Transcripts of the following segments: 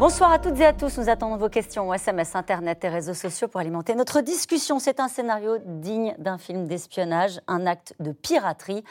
Bonsoir à toutes et à tous. Nous attendons vos questions SMS, Internet et réseaux sociaux pour alimenter notre discussion. C'est un scénario digne d'un film d'espionnage, un acte de piraterie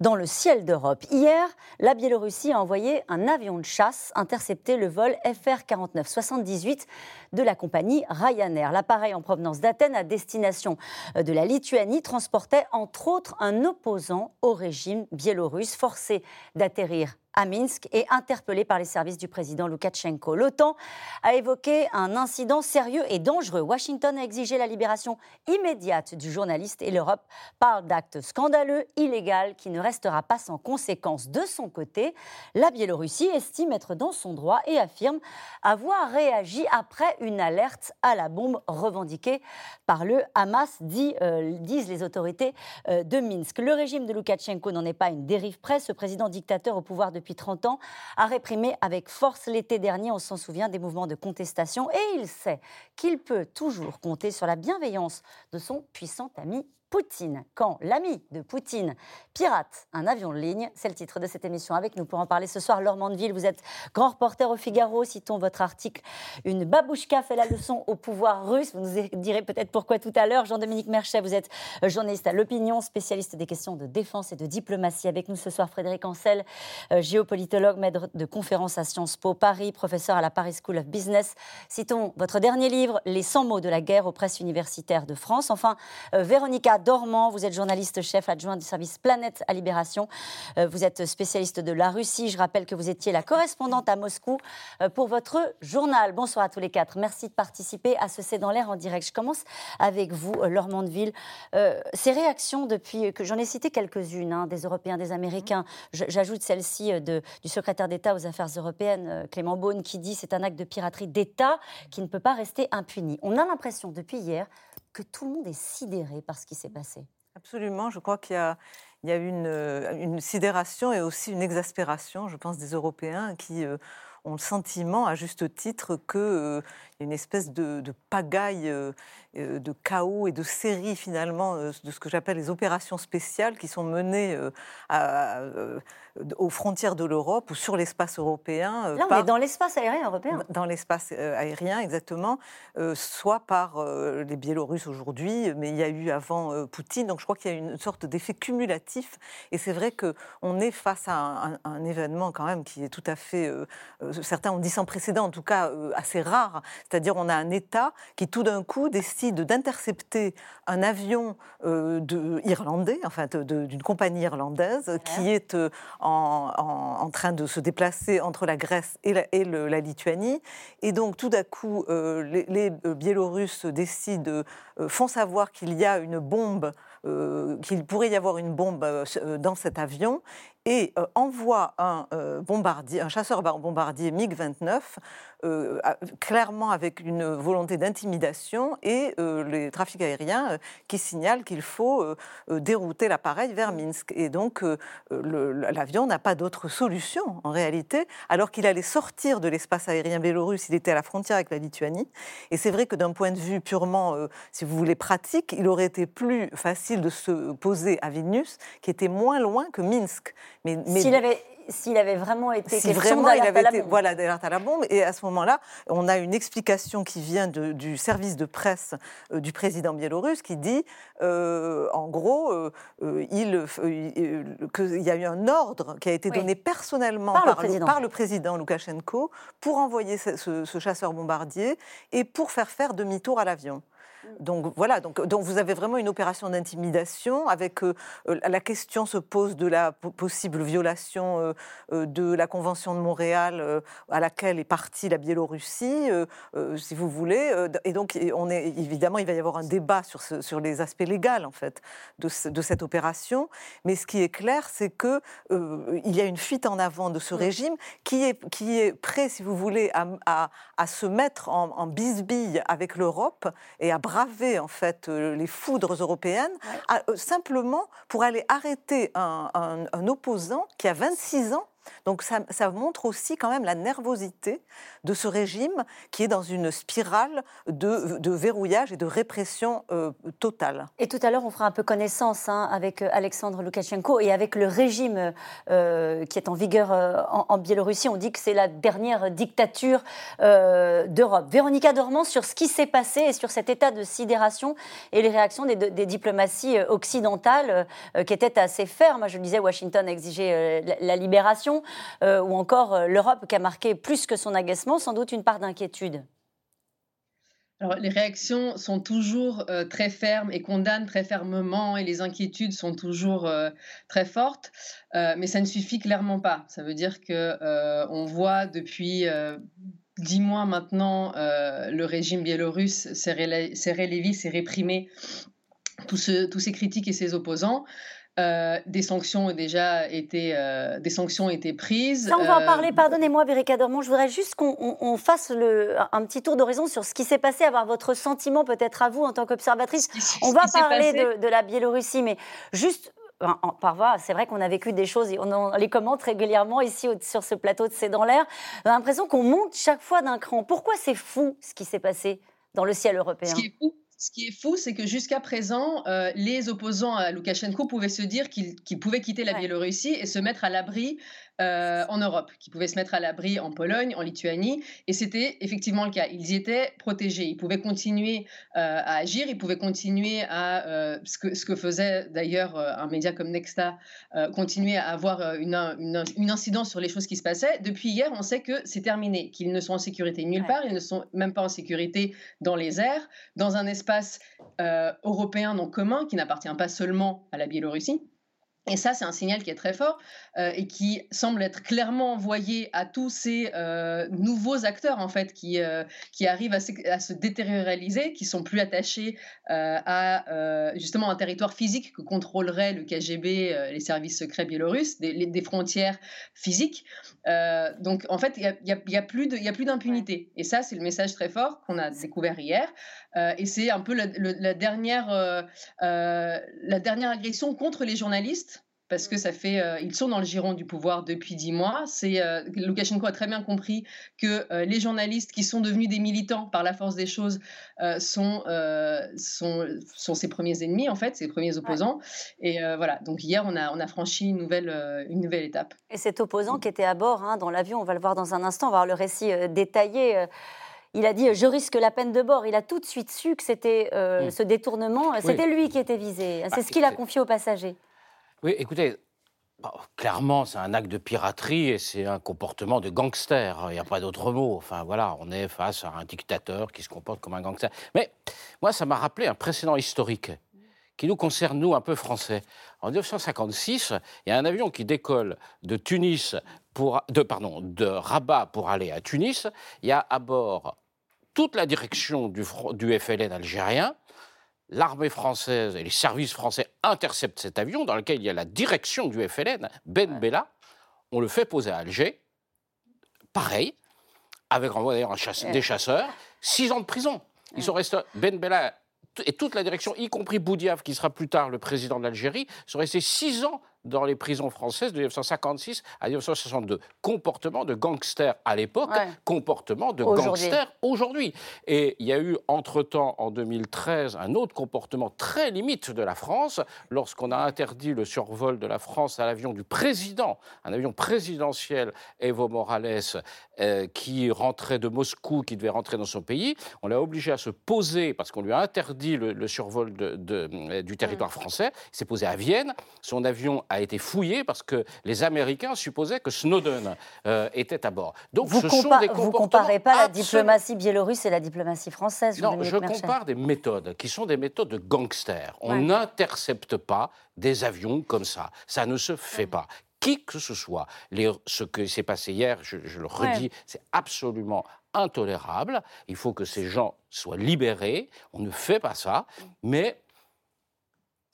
dans le ciel d'Europe. Hier, la Biélorussie a envoyé un avion de chasse intercepter le vol FR-4978 de la compagnie Ryanair. L'appareil en provenance d'Athènes à destination de la Lituanie transportait entre autres un opposant au régime biélorusse forcé d'atterrir à Minsk et interpellé par les services du président Loukachenko. L'OTAN a évoqué un incident sérieux et dangereux. Washington a exigé la libération immédiate du journaliste et l'Europe parle d'actes scandaleux, illégaux, qui ne restera pas sans conséquence. De son côté, la Biélorussie estime être dans son droit et affirme avoir réagi après une alerte à la bombe revendiquée par le Hamas, euh, disent les autorités euh, de Minsk. Le régime de Loukachenko n'en est pas une dérive près. Ce président dictateur au pouvoir depuis 30 ans, a réprimé avec force l'été dernier, on s'en souvient, des mouvements de contestation. Et il sait qu'il peut toujours compter sur la bienveillance de son puissant ami Poutine. Quand l'ami de Poutine pirate un avion de ligne, c'est le titre de cette émission. Avec nous pour en parler ce soir, Laure Mandeville, vous êtes grand reporter au Figaro. Citons votre article Une babouchka fait la leçon au pouvoir russe. Vous nous direz peut-être pourquoi tout à l'heure. Jean-Dominique Merchet, vous êtes journaliste à l'opinion, spécialiste des questions de défense et de diplomatie. Avec nous ce soir, Frédéric Ancel, euh, géopolitologue, maître de conférence à Sciences Po Paris, professeur à la Paris School of Business. Citons votre dernier livre, Les 100 mots de la guerre aux presses universitaires de France. Enfin, euh, Dormant. Vous êtes journaliste chef adjoint du service Planète à Libération. Euh, vous êtes spécialiste de la Russie. Je rappelle que vous étiez la correspondante à Moscou euh, pour votre journal. Bonsoir à tous les quatre. Merci de participer à ce C'est dans l'air en direct. Je commence avec vous, euh, Laure Mandeville. ces réactions depuis que j'en ai cité quelques-unes, hein, des Européens, des Américains. J'ajoute celle-ci du secrétaire d'État aux Affaires européennes, Clément Beaune, qui dit c'est un acte de piraterie d'État qui ne peut pas rester impuni. On a l'impression depuis hier que tout le monde est sidéré par ce qui s'est passé. Absolument, je crois qu'il y a, a une, sidération et aussi une exaspération, je pense, des Européens qui euh, ont le sentiment, à juste titre, qu'il euh, y a une espèce de, pagaille, euh, de chaos et de série finalement de ce que j'appelle les opérations spéciales qui sont menées à, aux frontières de l'Europe ou sur l'espace européen. Euh, Là, on est dans l'espace aérien européen. Dans l'espace euh, aérien, exactement, euh, soit par les Biélorusses aujourd'hui, mais il y a eu avant Poutine. Donc je crois qu'il y a une sorte d'effet cumulatif. Et c'est vrai qu'on est face à un, événement quand même qui est tout à fait, certains ont dit sans précédent, en tout cas assez rare. C'est-à-dire on a un État qui tout d'un coup décide d'intercepter un avion de, irlandais, enfin d'une compagnie irlandaise, qui est en en, train de se déplacer entre la Grèce et la, Lituanie. Et donc, tout d'un coup, euh, les, euh, Biélorusses décident, euh, font savoir qu'il y a une bombe qu'il pourrait y avoir une bombe dans cet avion et euh, envoie un, euh, chasseur bombardier MiG-29, euh, clairement avec une volonté d'intimidation, et les trafics aériens qui signalent qu'il faut dérouter l'appareil vers Minsk. Et donc l'avion n'a pas d'autre solution en réalité, alors qu'il allait sortir de l'espace aérien biélorusse, il était à la frontière avec la Lituanie. Et c'est vrai que d'un point de vue purement, si vous voulez, pratique, il aurait été plus facile de se poser à Vilnius, qui était moins loin que Minsk. Mais, S'il avait s'il avait vraiment été si vraiment il avait été voilà d'alerte à la bombe et à ce moment-là on a une explication qui vient du service de presse euh, du président biélorusse qui dit euh, en gros euh, il qu'il y a eu un ordre qui a été donné personnellement par, le, président. Loukachenko pour envoyer ce chasseur bombardier et pour faire faire demi-tour à l'avion. Donc voilà, donc, donc vous avez vraiment une opération d'intimidation avec euh, euh, la question se pose de la possible violation euh, de la Convention de Montréal à laquelle est partie la Biélorussie, si vous voulez. Et donc on est évidemment il va y avoir un débat sur, sur les aspects légaux en fait de, de, cette opération. Mais ce qui est clair, c'est que il y a une fuite en avant de ce régime qui est qui est prêt, si vous voulez, à, à, se mettre en, en bisbille avec l'Europe et à braver en fait euh, les foudres européennes, euh, simplement pour aller arrêter un, opposant qui a 26 ans Donc ça, montre aussi quand même la nervosité de ce régime qui est dans une spirale de, verrouillage et de répression euh, totale. Et tout à l'heure, on fera un peu connaissance hein, avec euh, Alexandre Loukachenko et avec le régime euh, qui est en vigueur en, Biélorussie. On dit que c'est la dernière dictature d'Europe. Véronica Dormant, sur ce qui s'est passé et sur cet état de sidération et les réactions des, des diplomaties occidentales qui étaient assez fermes. Je le disais, Washington exigeait la libération. Euh, ou encore euh, l'Europe qui a marqué plus que son agacement, sans doute une part d'inquiétude alors, les réactions sont toujours euh, très fermes et condamnent très fermement, et les inquiétudes sont toujours très fortes, mais ça ne suffit clairement pas. Ça veut dire que on voit depuis dix mois maintenant le régime biélorusse serrer les vis et réprimer tous, ces critiques et ses opposants. Euh, des sanctions ont déjà été, euh, des sanctions été prises. Ça, on va en euh, parler. Pardonnez-moi, Vérika Dormont. Je voudrais juste qu'on fasse le, un petit tour d'horizon sur ce qui s'est passé, avoir votre sentiment peut-être à vous en tant qu'observatrice. On va parler de, la Biélorussie, mais juste par voie, c'est vrai qu'on a vécu des choses et on, les commente régulièrement ici sur ce plateau de C'est dans l'air. On a l'impression qu'on monte chaque fois d'un cran. Pourquoi c'est fou ce qui s'est passé dans le ciel européen Ce qui est fou, ce qui est fou, c'est que jusqu'à présent, euh, les opposants à Loukachenko pouvaient se dire qu'ils pouvaient quitter la Biélorussie et se mettre à l'abri euh, en Europe, qui pouvaient se mettre à l'abri en Pologne, en Lituanie, et c'était effectivement le cas. Ils y étaient protégés, ils pouvaient continuer euh, à agir, ils pouvaient continuer à euh, ce, que, ce que faisait d'ailleurs un média comme Nexta, continuer à avoir une, une, incidence sur les choses qui se passaient. Depuis hier, on sait que c'est terminé, qu'ils ne sont en sécurité nulle part, ils ne sont même pas en sécurité dans les airs, dans un espace européen non commun qui n'appartient pas seulement à la Biélorussie. Et ça, c'est un signal qui est très fort euh, et qui semble être clairement envoyé à tous ces euh, nouveaux acteurs en fait qui, euh, qui arrivent à se, détérioriser, qui sont plus attachés à justement un territoire physique que contrôlerait le KGB, les services secrets biélorusses, des, des frontières physiques. donc en fait, il n'y a, y a, plus d'impunité. Et ça, c'est le message très fort qu'on a découvert hier. Et c'est un peu la, la dernière, la dernière agression contre les journalistes parce que ça fait, euh, ils sont dans le giron du pouvoir depuis dix mois. C'est euh, Loukachenko a très bien compris que euh, les journalistes qui sont devenus des militants par la force des choses sont, sont, sont ses premiers ennemis en fait, ses premiers opposants. Et voilà. Donc hier, on a on a franchi une nouvelle une nouvelle étape. Et cet opposant qui était à bord hein, dans l'avion, on va le voir dans un instant, on va voir le récit détaillé. Il a dit je risque la peine de bord. Il a tout de suite su que c'était mm. ce détournement, c'était lui qui était visé. C'est bah, ce qu'il a confié aux passagers. Oui, écoutez, clairement, c'est un acte de piraterie et c'est un comportement de gangster. Il n'y a pas d'autre mot. Enfin, voilà, on est face à un dictateur qui se comporte comme un gangster. Mais moi, ça m'a rappelé un précédent historique qui nous concerne, nous, un peu français. En 1956, il y a un avion qui décolle de Tunis pour, de, pardon, de Rabat pour aller à Tunis. Il y a à bord toute la direction du, du FLN algérien, l'armée française et les services français interceptent cet avion dans lequel il y a la direction du FLN, Ben Bella. On le fait poser à Alger. Pareil, avec d'ailleurs des chasseurs. Six ans de prison. Ils sont restés. Ben Bella et toute la direction, y compris Boudiaf, qui sera plus tard le président de l'Algérie, sont restés six ans dans les prisons françaises de 1956 à 1962. Comportement de gangster à l'époque, comportement de gangster aujourd'hui. Et il y a eu entre-temps, en 2013, un autre comportement très limite de la France, lorsqu'on a interdit le survol de la France à l'avion du président, un avion présidentiel, Evo Morales, euh, qui rentrait de Moscou, qui devait rentrer dans son pays. On l'a obligé à se poser, parce qu'on lui a interdit le, survol de, du territoire français. Il s'est posé à Vienne. Son avion a été fouillé parce que les Américains supposaient que Snowden euh, était à bord. Donc vous ce sont des Vous comparez pas la diplomatie biélorusse et la diplomatie française Non, je compare des méthodes qui sont des méthodes de gangsters. On n'intercepte pas des avions comme ça. Ça ne se fait pas qui que ce soit. Les, ce qui s'est passé hier, je, le redis, c'est absolument intolérable. Il faut que ces gens soient libérés. On ne fait pas ça. Mais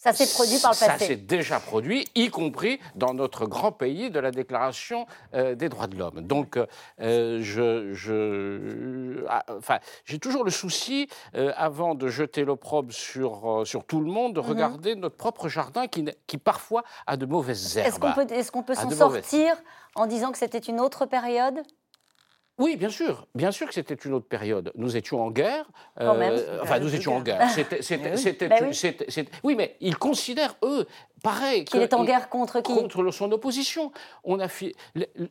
Ça s'est produit par le passé. Ça s'est déjà produit, y compris dans notre grand pays de la Déclaration euh, des droits de l'homme. Donc, euh, je, je ah, enfin, j'ai toujours le souci, euh, avant de jeter l'opprobre sur, sur tout le monde, de mhm. regarder notre propre jardin qui, qui parfois a de mauvaises herbes. Est-ce qu'on peut, est qu'on peut s'en sortir en disant que c'était une autre période? Oui, bien sûr. Bien sûr que c'était une autre période. Nous étions en guerre. Euh, enfin, nous étions en guerre. C'était, c'était, ben oui. oui, mais ils considèrent, eux, pareil. Qu'il est en guerre contre qui Contre son opposition. On a fait,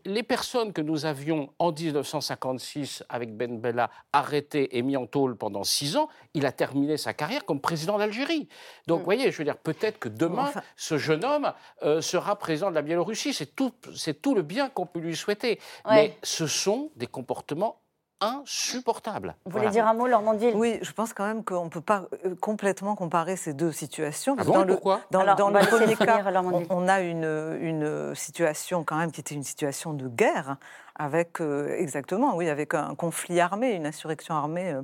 les personnes que nous avions en 1956 avec Ben Bella arrêtées et mis en tôle pendant six ans, il a terminé sa carrière comme président d'Algérie. Donc, vous mm. voyez, je veux dire, peut-être que demain, ce jeune homme euh, sera président de la Biélorussie. C'est tout, c'est tout le bien qu'on peut lui souhaiter. Mais ce sont des comportements insupportable. Vous voulez dire un mot, Laurent Oui, je pense quand même qu'on ne peut pas euh, complètement comparer ces deux situations. Ah dans pourquoi? le, Dans, dans le premier cas, on, a une, une situation quand même qui était une situation de guerre avec euh, exactement, oui, avec un conflit armé, une insurrection armée euh,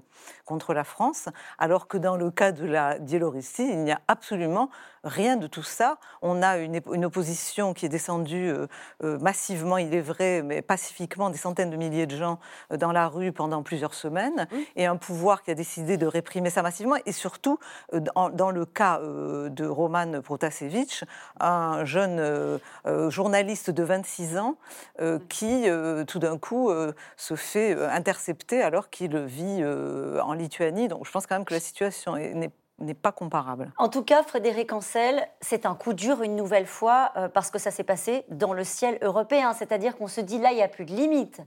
contre la France, alors que dans le cas de la Biélorussie, il n'y a absolument rien de tout ça. On a une, une opposition qui est descendue euh, massivement, il est vrai, mais pacifiquement, des centaines de milliers de gens dans la rue pendant plusieurs semaines, et un pouvoir qui a décidé de réprimer ça massivement, et surtout, dans, dans le cas de Roman Protasevich, un jeune journaliste de 26 ans qui tout d'un coup euh, se fait euh, intercepter alors qu'il vit euh, en Lituanie. Donc je pense quand même que la situation n'est pas comparable. En tout cas, Frédéric Ancel, c'est un coup dur une nouvelle fois parce que ça s'est passé dans le ciel européen. C'est-à-dire qu'on se dit là, il n'y a plus de limite.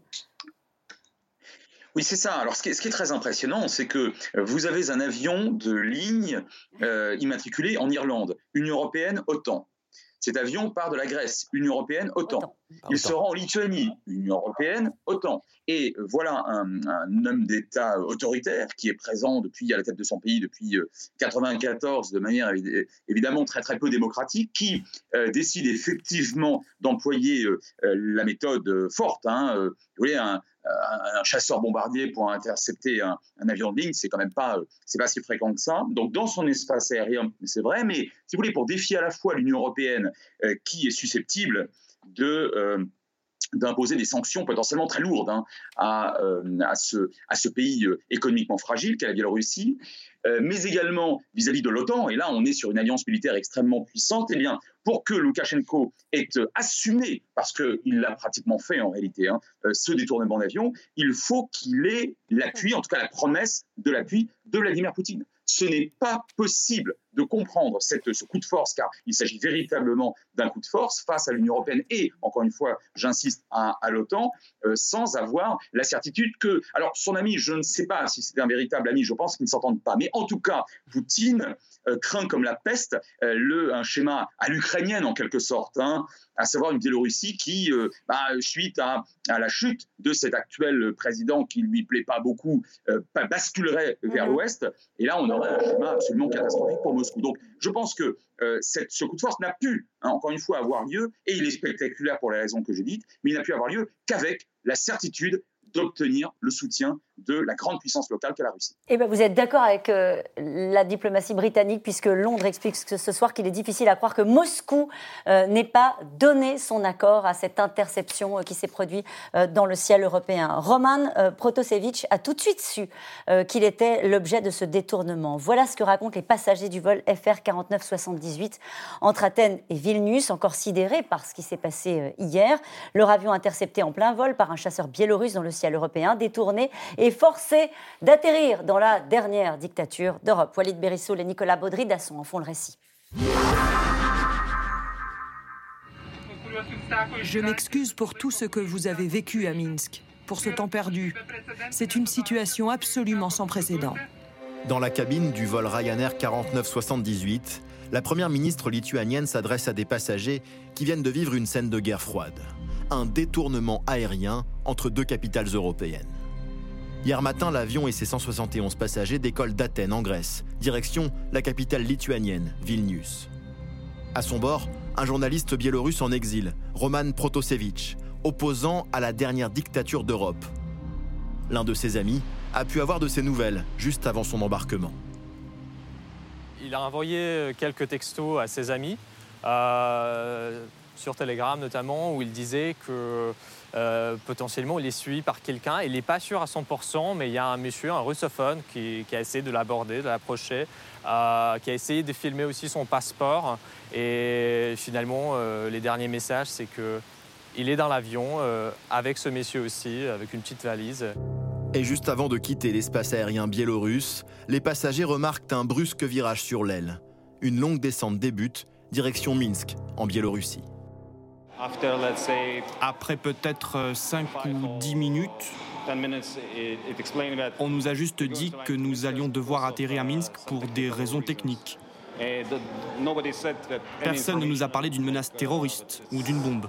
Oui, c'est ça. Alors, ce qui, est, très impressionnant, c'est que vous avez un avion de ligne immatriculé en Irlande, Union européenne, OTAN. Cet avion part de la Grèce, Union européenne, OTAN. Il se rend en Lituanie, Union européenne, OTAN. Et voilà un, homme d'État autoritaire qui est présent depuis à la tête de son pays depuis 1994 euh, de manière évidemment très très peu démocratique, qui euh, décide effectivement d'employer euh, la méthode forte. Hein, vous voyez, un, un chasseur bombardier pour intercepter un, avion de ligne, c'est quand même pas, c'est pas si fréquent que ça. Donc dans son espace aérien, c'est vrai, mais si vous voulez, pour défier à la fois l'Union européenne, qui est susceptible euh, d'imposer des sanctions potentiellement très lourdes hein, à, euh, à, ce, à ce pays économiquement fragile qu'est la Biélorussie, mais également vis-à-vis de l'OTAN, et là on est sur une alliance militaire extrêmement puissante, et eh bien pour que Loukachenko ait assumé, parce qu'il l'a pratiquement fait en réalité, hein, ce détournement d'avion, il faut qu'il ait l'appui, en tout cas la promesse de l'appui de Vladimir Poutine. Ce n'est pas possible de comprendre cette, ce coup de force, car il s'agit véritablement d'un coup de force face à l'Union européenne et, encore une fois, j'insiste, à, l'OTAN, euh, sans avoir la certitude que... Alors, son ami, je ne sais pas si c'est un véritable ami, je pense qu'ils ne s'entendent pas, mais en tout cas, Poutine euh, craint comme la peste euh, le, un schéma à l'ukrainienne, en quelque sorte, hein, à savoir une Biélorussie qui, bah, suite à, à, la chute de cet actuel président qui ne lui plaît pas beaucoup, basculerait vers mhm. l'ouest. Et là, on aurait un schéma absolument catastrophique pour donc, je pense que euh, ce coup de force n'a pu, hein, encore une fois, avoir lieu, et il est spectaculaire pour les raisons que j'ai dites, mais il n'a pu avoir lieu qu'avec la certitude d'obtenir le soutien de la grande puissance locale qu'est la Russie. Eh bien, vous êtes d'accord avec euh, la diplomatie britannique, puisque Londres explique ce soir qu'il est difficile à croire que Moscou euh, n'ait pas donné son accord à cette interception euh, qui s'est produite dans le ciel européen. Roman Protasevich a tout de suite su qu'il était l'objet de ce détournement. Voilà ce que racontent les passagers du vol FR 4978 entre Athènes et Vilnius, encore sidérés par ce qui s'est passé hier. Leur avion intercepté en plein vol par un chasseur biélorusse dans le ciel européen, détourné et forcé d'atterrir dans la dernière dictature d'Europe. Walid Berissoul et Nicolas Baudry-Dasson en font le récit. Je m'excuse pour tout ce que vous avez vécu à Minsk, pour ce temps perdu. C'est une situation absolument sans précédent. Dans la cabine du vol Ryanair 4978, la première ministre lituanienne s'adresse à des passagers qui viennent de vivre une scène de guerre froide. Un détournement aérien entre deux capitales européennes. Hier matin, l'avion et ses 171 passagers décollent d'Athènes en Grèce, direction la capitale lituanienne, Vilnius. À son bord, un journaliste biélorusse en exil, Roman Protasevich, opposant à la dernière dictature d'Europe. L'un de ses amis a pu avoir de ses nouvelles juste avant son embarquement. il a envoyé quelques textos à ses amis, euh, sur Telegram notamment, où il disait que euh, potentiellement il est suivi par quelqu'un. Il n'est pas sûr à 100%, mais il y a un monsieur, un russophone, qui, a essayé de l'aborder, de l'approcher, euh, qui a essayé de filmer aussi son passeport. Et finalement, les derniers messages, c'est que il est dans l'avion avec ce monsieur aussi, avec une petite valise. Et juste avant de quitter l'espace aérien biélorusse, les passagers remarquent un brusque virage sur l'aile. Une longue descente débute, direction Minsk, en Biélorussie. Après peut-être 5 ou 10 minutes, on nous a juste dit que nous allions devoir atterrir à Minsk pour des raisons techniques. Personne ne nous a parlé d'une menace terroriste ou d'une bombe.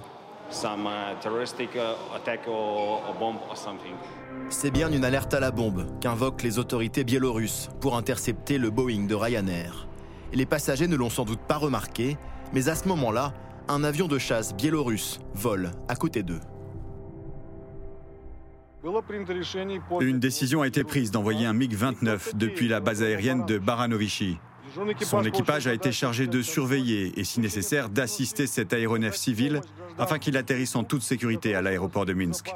C'est bien une alerte à la bombe qu'invoquent les autorités biélorusses pour intercepter le Boeing de Ryanair. les passagers ne l'ont sans doute pas remarqué, mais à ce moment-là, un avion de chasse biélorusse vole à côté d'eux. Une décision a été prise d'envoyer un MiG-29 depuis la base aérienne de Baranovichi. Son équipage a été chargé de surveiller et, si nécessaire, d'assister cet aéronef civil afin qu'il atterrisse en toute sécurité à l'aéroport de Minsk.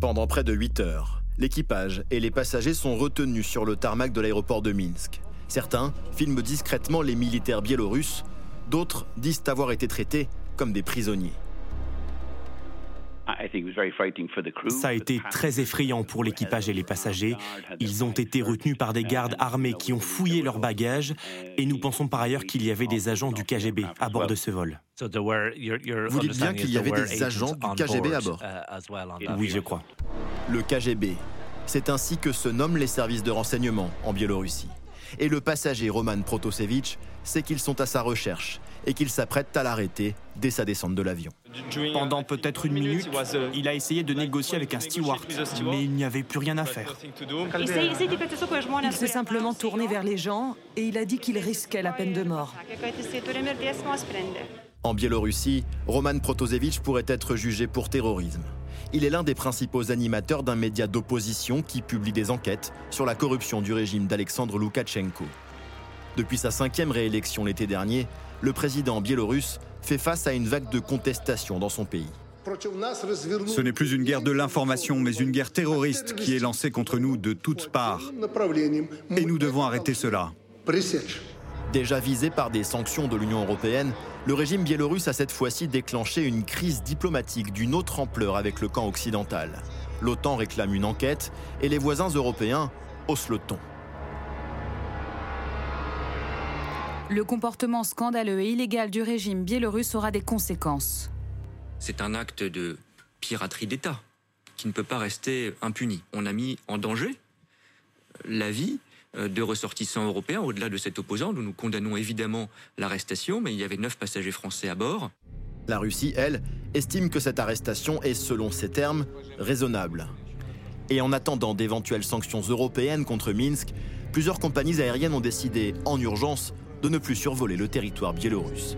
Pendant près de 8 heures, l'équipage et les passagers sont retenus sur le tarmac de l'aéroport de Minsk. Certains filment discrètement les militaires biélorusses D'autres disent avoir été traités comme des prisonniers. Ça a été très effrayant pour l'équipage et les passagers. Ils ont été retenus par des gardes armés qui ont fouillé leurs bagages et nous pensons par ailleurs qu'il y avait des agents du KGB à bord de ce vol. Vous dites bien qu'il y avait des agents du KGB à bord Oui, je crois. Le KGB, c'est ainsi que se nomment les services de renseignement en Biélorussie. Et le passager Roman Protasevich sait qu'ils sont à sa recherche et qu'il s'apprête à l'arrêter dès sa descente de l'avion. Pendant peut-être une minute, il a essayé de négocier avec un steward, mais il n'y avait plus rien à faire. Il s'est simplement tourné vers les gens et il a dit qu'il risquait la peine de mort. En Biélorussie, Roman Protasevich pourrait être jugé pour terrorisme. Il est l'un des principaux animateurs d'un média d'opposition qui publie des enquêtes sur la corruption du régime d'Alexandre Loukachenko. Depuis sa cinquième réélection l'été dernier, le président biélorusse fait face à une vague de contestation dans son pays. Ce n'est plus une guerre de l'information, mais une guerre terroriste qui est lancée contre nous de toutes parts. Et nous devons arrêter cela. Déjà visé par des sanctions de l'Union européenne, le régime biélorusse a cette fois-ci déclenché une crise diplomatique d'une autre ampleur avec le camp occidental. L'OTAN réclame une enquête et les voisins européens haussent le ton. Le comportement scandaleux et illégal du régime biélorusse aura des conséquences. C'est un acte de piraterie d'État qui ne peut pas rester impuni. On a mis en danger la vie de ressortissants européens au-delà de cet opposant. Nous nous condamnons évidemment l'arrestation, mais il y avait neuf passagers français à bord. La Russie, elle, estime que cette arrestation est, selon ses termes, raisonnable. Et en attendant d'éventuelles sanctions européennes contre Minsk, plusieurs compagnies aériennes ont décidé, en urgence, de ne plus survoler le territoire biélorusse.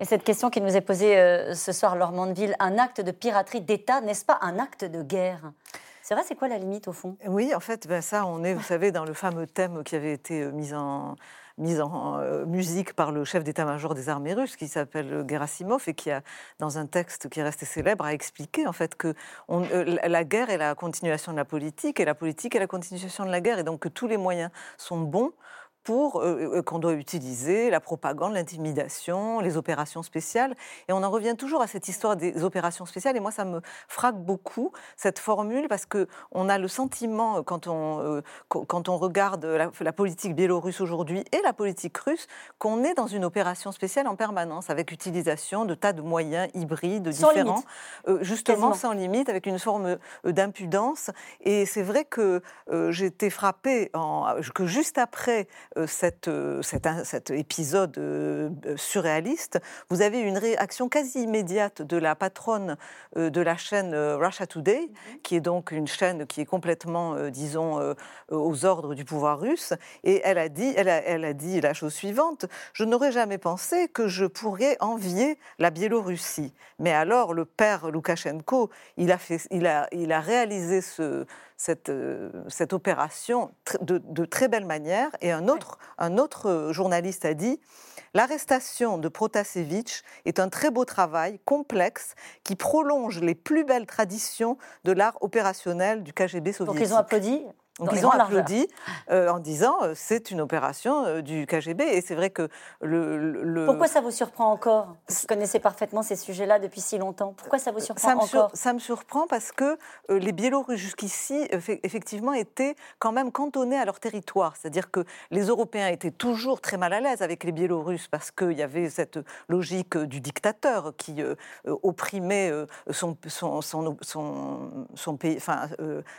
Et cette question qui nous est posée euh, ce soir, Laure Mandeville, un acte de piraterie d'État, n'est-ce pas un acte de guerre? C'est vrai, c'est quoi la limite au fond? Oui, en fait, ben ça, on est, vous savez, dans le fameux thème qui avait été euh, mis en, euh, musique par le chef d'état-major des armées russes, qui s'appelle Gerasimov, et qui a, dans un texte qui est resté célèbre, a expliqué en fait que la guerre est la continuation de la politique, et la politique est la continuation de la guerre, et donc que tous les moyens sont bons pour euh, euh, qu'on doit utiliser la propagande, l'intimidation, les opérations spéciales. Et on en revient toujours à cette histoire des opérations spéciales. Et moi, ça me frappe beaucoup cette formule parce que on a le sentiment quand on euh, quand on regarde la, politique biélorusse aujourd'hui et la politique russe qu'on est dans une opération spéciale en permanence avec utilisation de tas de moyens hybrides différents, justement sans limite, avec une forme d'impudence. Et c'est vrai que été frappée en, que juste après euh, cette, euh, cet, épisode euh, surréaliste, vous avez une réaction quasi immédiate de la patronne de la chaîne Russia Today, mhm. qui est donc une chaîne qui est complètement, disons, aux ordres du pouvoir russe. Et elle a dit, elle a, elle a dit la chose suivante je n'aurais jamais pensé que je pourrais envier la Biélorussie. Mais alors, le père Loukachenko, il a, fait, il a, il a réalisé ce, cette, cette opération de, de, très belle manière. Et un autre, un autre journaliste a dit L'arrestation de Protasevich est un très beau travail, complexe, qui prolonge les plus belles traditions de l'art opérationnel du KGB soviétique. Donc ils ont applaudi donc ils ont applaudi euh, en disant euh, c'est une opération euh, du KGB et c'est vrai que le, Pourquoi ça vous surprend encore? Vous connaissez parfaitement ces sujets-là depuis si longtemps. Pourquoi ça vous surprend ça me encore? Ça me surprend parce que les Biélorusses jusqu'ici effectivement étaient quand même cantonnés à leur territoire. C'est-à-dire que les Européens étaient toujours très mal à l'aise avec les Biélorusses parce qu'il y avait cette logique du dictateur qui opprimait son, son, son, son pays, enfin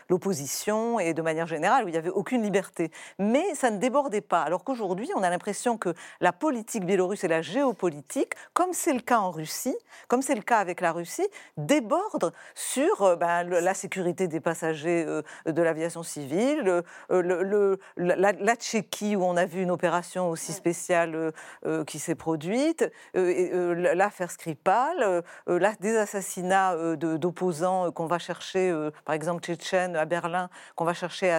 l'opposition et de manière générale, où il n'y avait aucune liberté. Mais ça ne débordait pas. Alors qu'aujourd'hui, on a l'impression que la politique biélorusse et la géopolitique, comme c'est le cas en Russie, comme c'est le cas avec la Russie, débordent sur euh, ben, la sécurité des passagers euh, de l'aviation civile, le, la, Tchéquie, où on a vu une opération aussi spéciale euh, qui s'est produite, l'affaire Skripal, des assassinats d'opposants qu'on va chercher, par exemple tchétchènes à Berlin, qu'on va chercher à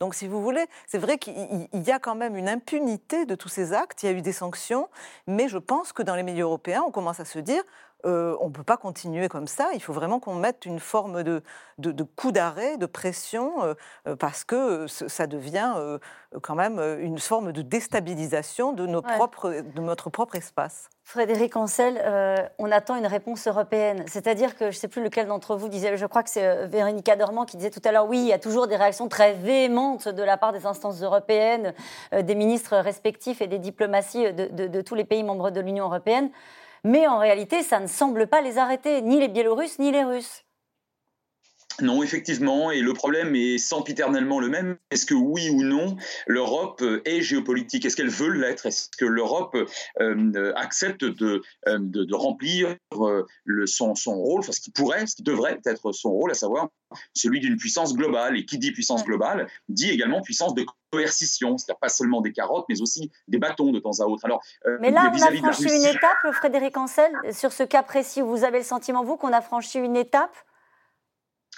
Donc, si vous voulez, c'est vrai qu'il y a quand même une impunité de tous ces actes. Il y a eu des sanctions, mais je pense que dans les milieux européens, on commence à se dire euh, on ne peut pas continuer comme ça. Il faut vraiment qu'on mette une forme de, de, coup d'arrêt, de pression, euh, euh, parce que ça devient quand même une forme de déstabilisation de, nos propres, de notre propre espace. Frédéric Ancel, on attend une réponse européenne. C'est-à-dire que je ne sais plus lequel d'entre vous disait, je crois que c'est Véronique Adormant qui disait tout à l'heure, oui, il y a toujours des réactions très véhémentes de la part des instances européennes, des ministres respectifs et des diplomaties de tous les pays membres de l'Union européenne. Mais en réalité, ça ne semble pas les arrêter, ni les Biélorusses, ni les Russes. Non, effectivement, et le problème est sempiternellement le même. Est-ce que oui ou non, l'Europe est géopolitique? Est-ce qu'elle veut l'être? Est-ce que l'Europe euh, accepte de, euh, de, remplir euh, le, son, son, rôle, enfin, ce qui pourrait, ce qui devrait être son rôle, à savoir celui d'une puissance globale Et qui dit puissance globale dit également puissance de coercition, c'est-à-dire pas seulement des carottes, mais aussi des bâtons de temps à autre. Alors, mais là, on a franchi une étape, Frédéric Ancel, sur ce cas précis. Vous avez le sentiment, vous, qu'on a franchi une étape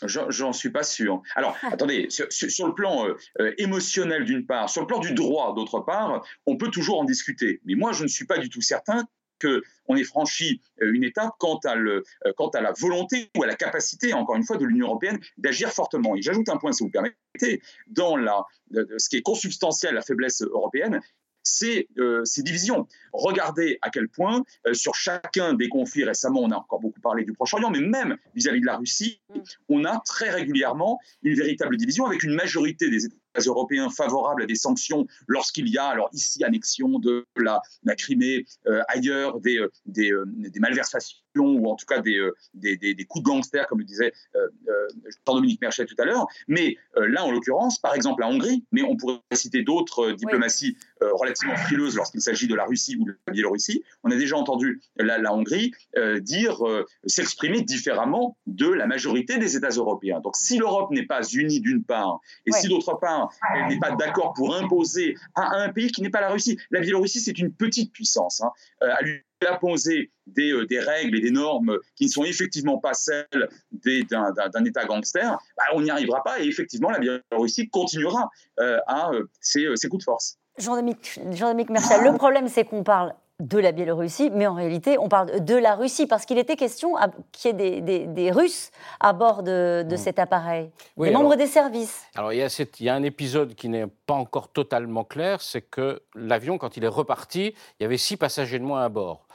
J'en suis pas sûr. Alors, attendez, sur, le plan euh, euh, émotionnel d'une part, sur le plan du droit d'autre part, on peut toujours en discuter. Mais moi, je ne suis pas du tout certain qu'on ait franchi euh, une étape quant à, le, quant à la volonté ou à la capacité, encore une fois, de l'Union européenne d'agir fortement. Et j'ajoute un point, si vous permettez, dans la, ce qui est consubstantiel à la faiblesse européenne, c'est euh, ces divisions. Regardez à quel point, euh, sur chacun des conflits récemment, on a encore beaucoup parlé du Proche-Orient, mais même vis-à-vis de la Russie, mm. on a très régulièrement une véritable division avec une majorité des États européens favorables à des sanctions lorsqu'il y a, alors ici, annexion de la, la Crimée, euh, ailleurs, des, des, des malversations ou en tout cas des, euh, des, des, coups de gangster, comme le disait euh, euh Jean-Dominique Merchet tout à l'heure. Mais euh, là, en l'occurrence, par exemple, la Hongrie, mais on pourrait citer d'autres diplomaties relativement frileuses lorsqu'il s'agit de la Russie ou de la Biélorussie. On a déjà entendu la, la Hongrie dire, s'exprimer différemment de la majorité des États européens. Donc, si l'Europe n'est pas unie d'une part, et si d'autre part, elle n'est pas d'accord pour imposer à un pays qui n'est pas la Russie, la Biélorussie, c'est une petite puissance. Hein, à lui imposer des, euh, des, règles et des normes qui ne sont effectivement pas celles d'un État gangster, bah, on n'y arrivera pas et effectivement la Biélorussie continuera euh, à euh, ses, coups de force. Jean-Dominique le problème c'est qu'on parle de la Biélorussie, mais en réalité, on parle de la Russie, parce qu'il était question qu'il y ait des, des, Russes à bord de, de mmh. cet appareil, des membres des services. Alors, il y, a il y, a un épisode qui n'est pas encore totalement clair, c'est que l'avion, quand il est reparti, il y avait six passagers de moins à bord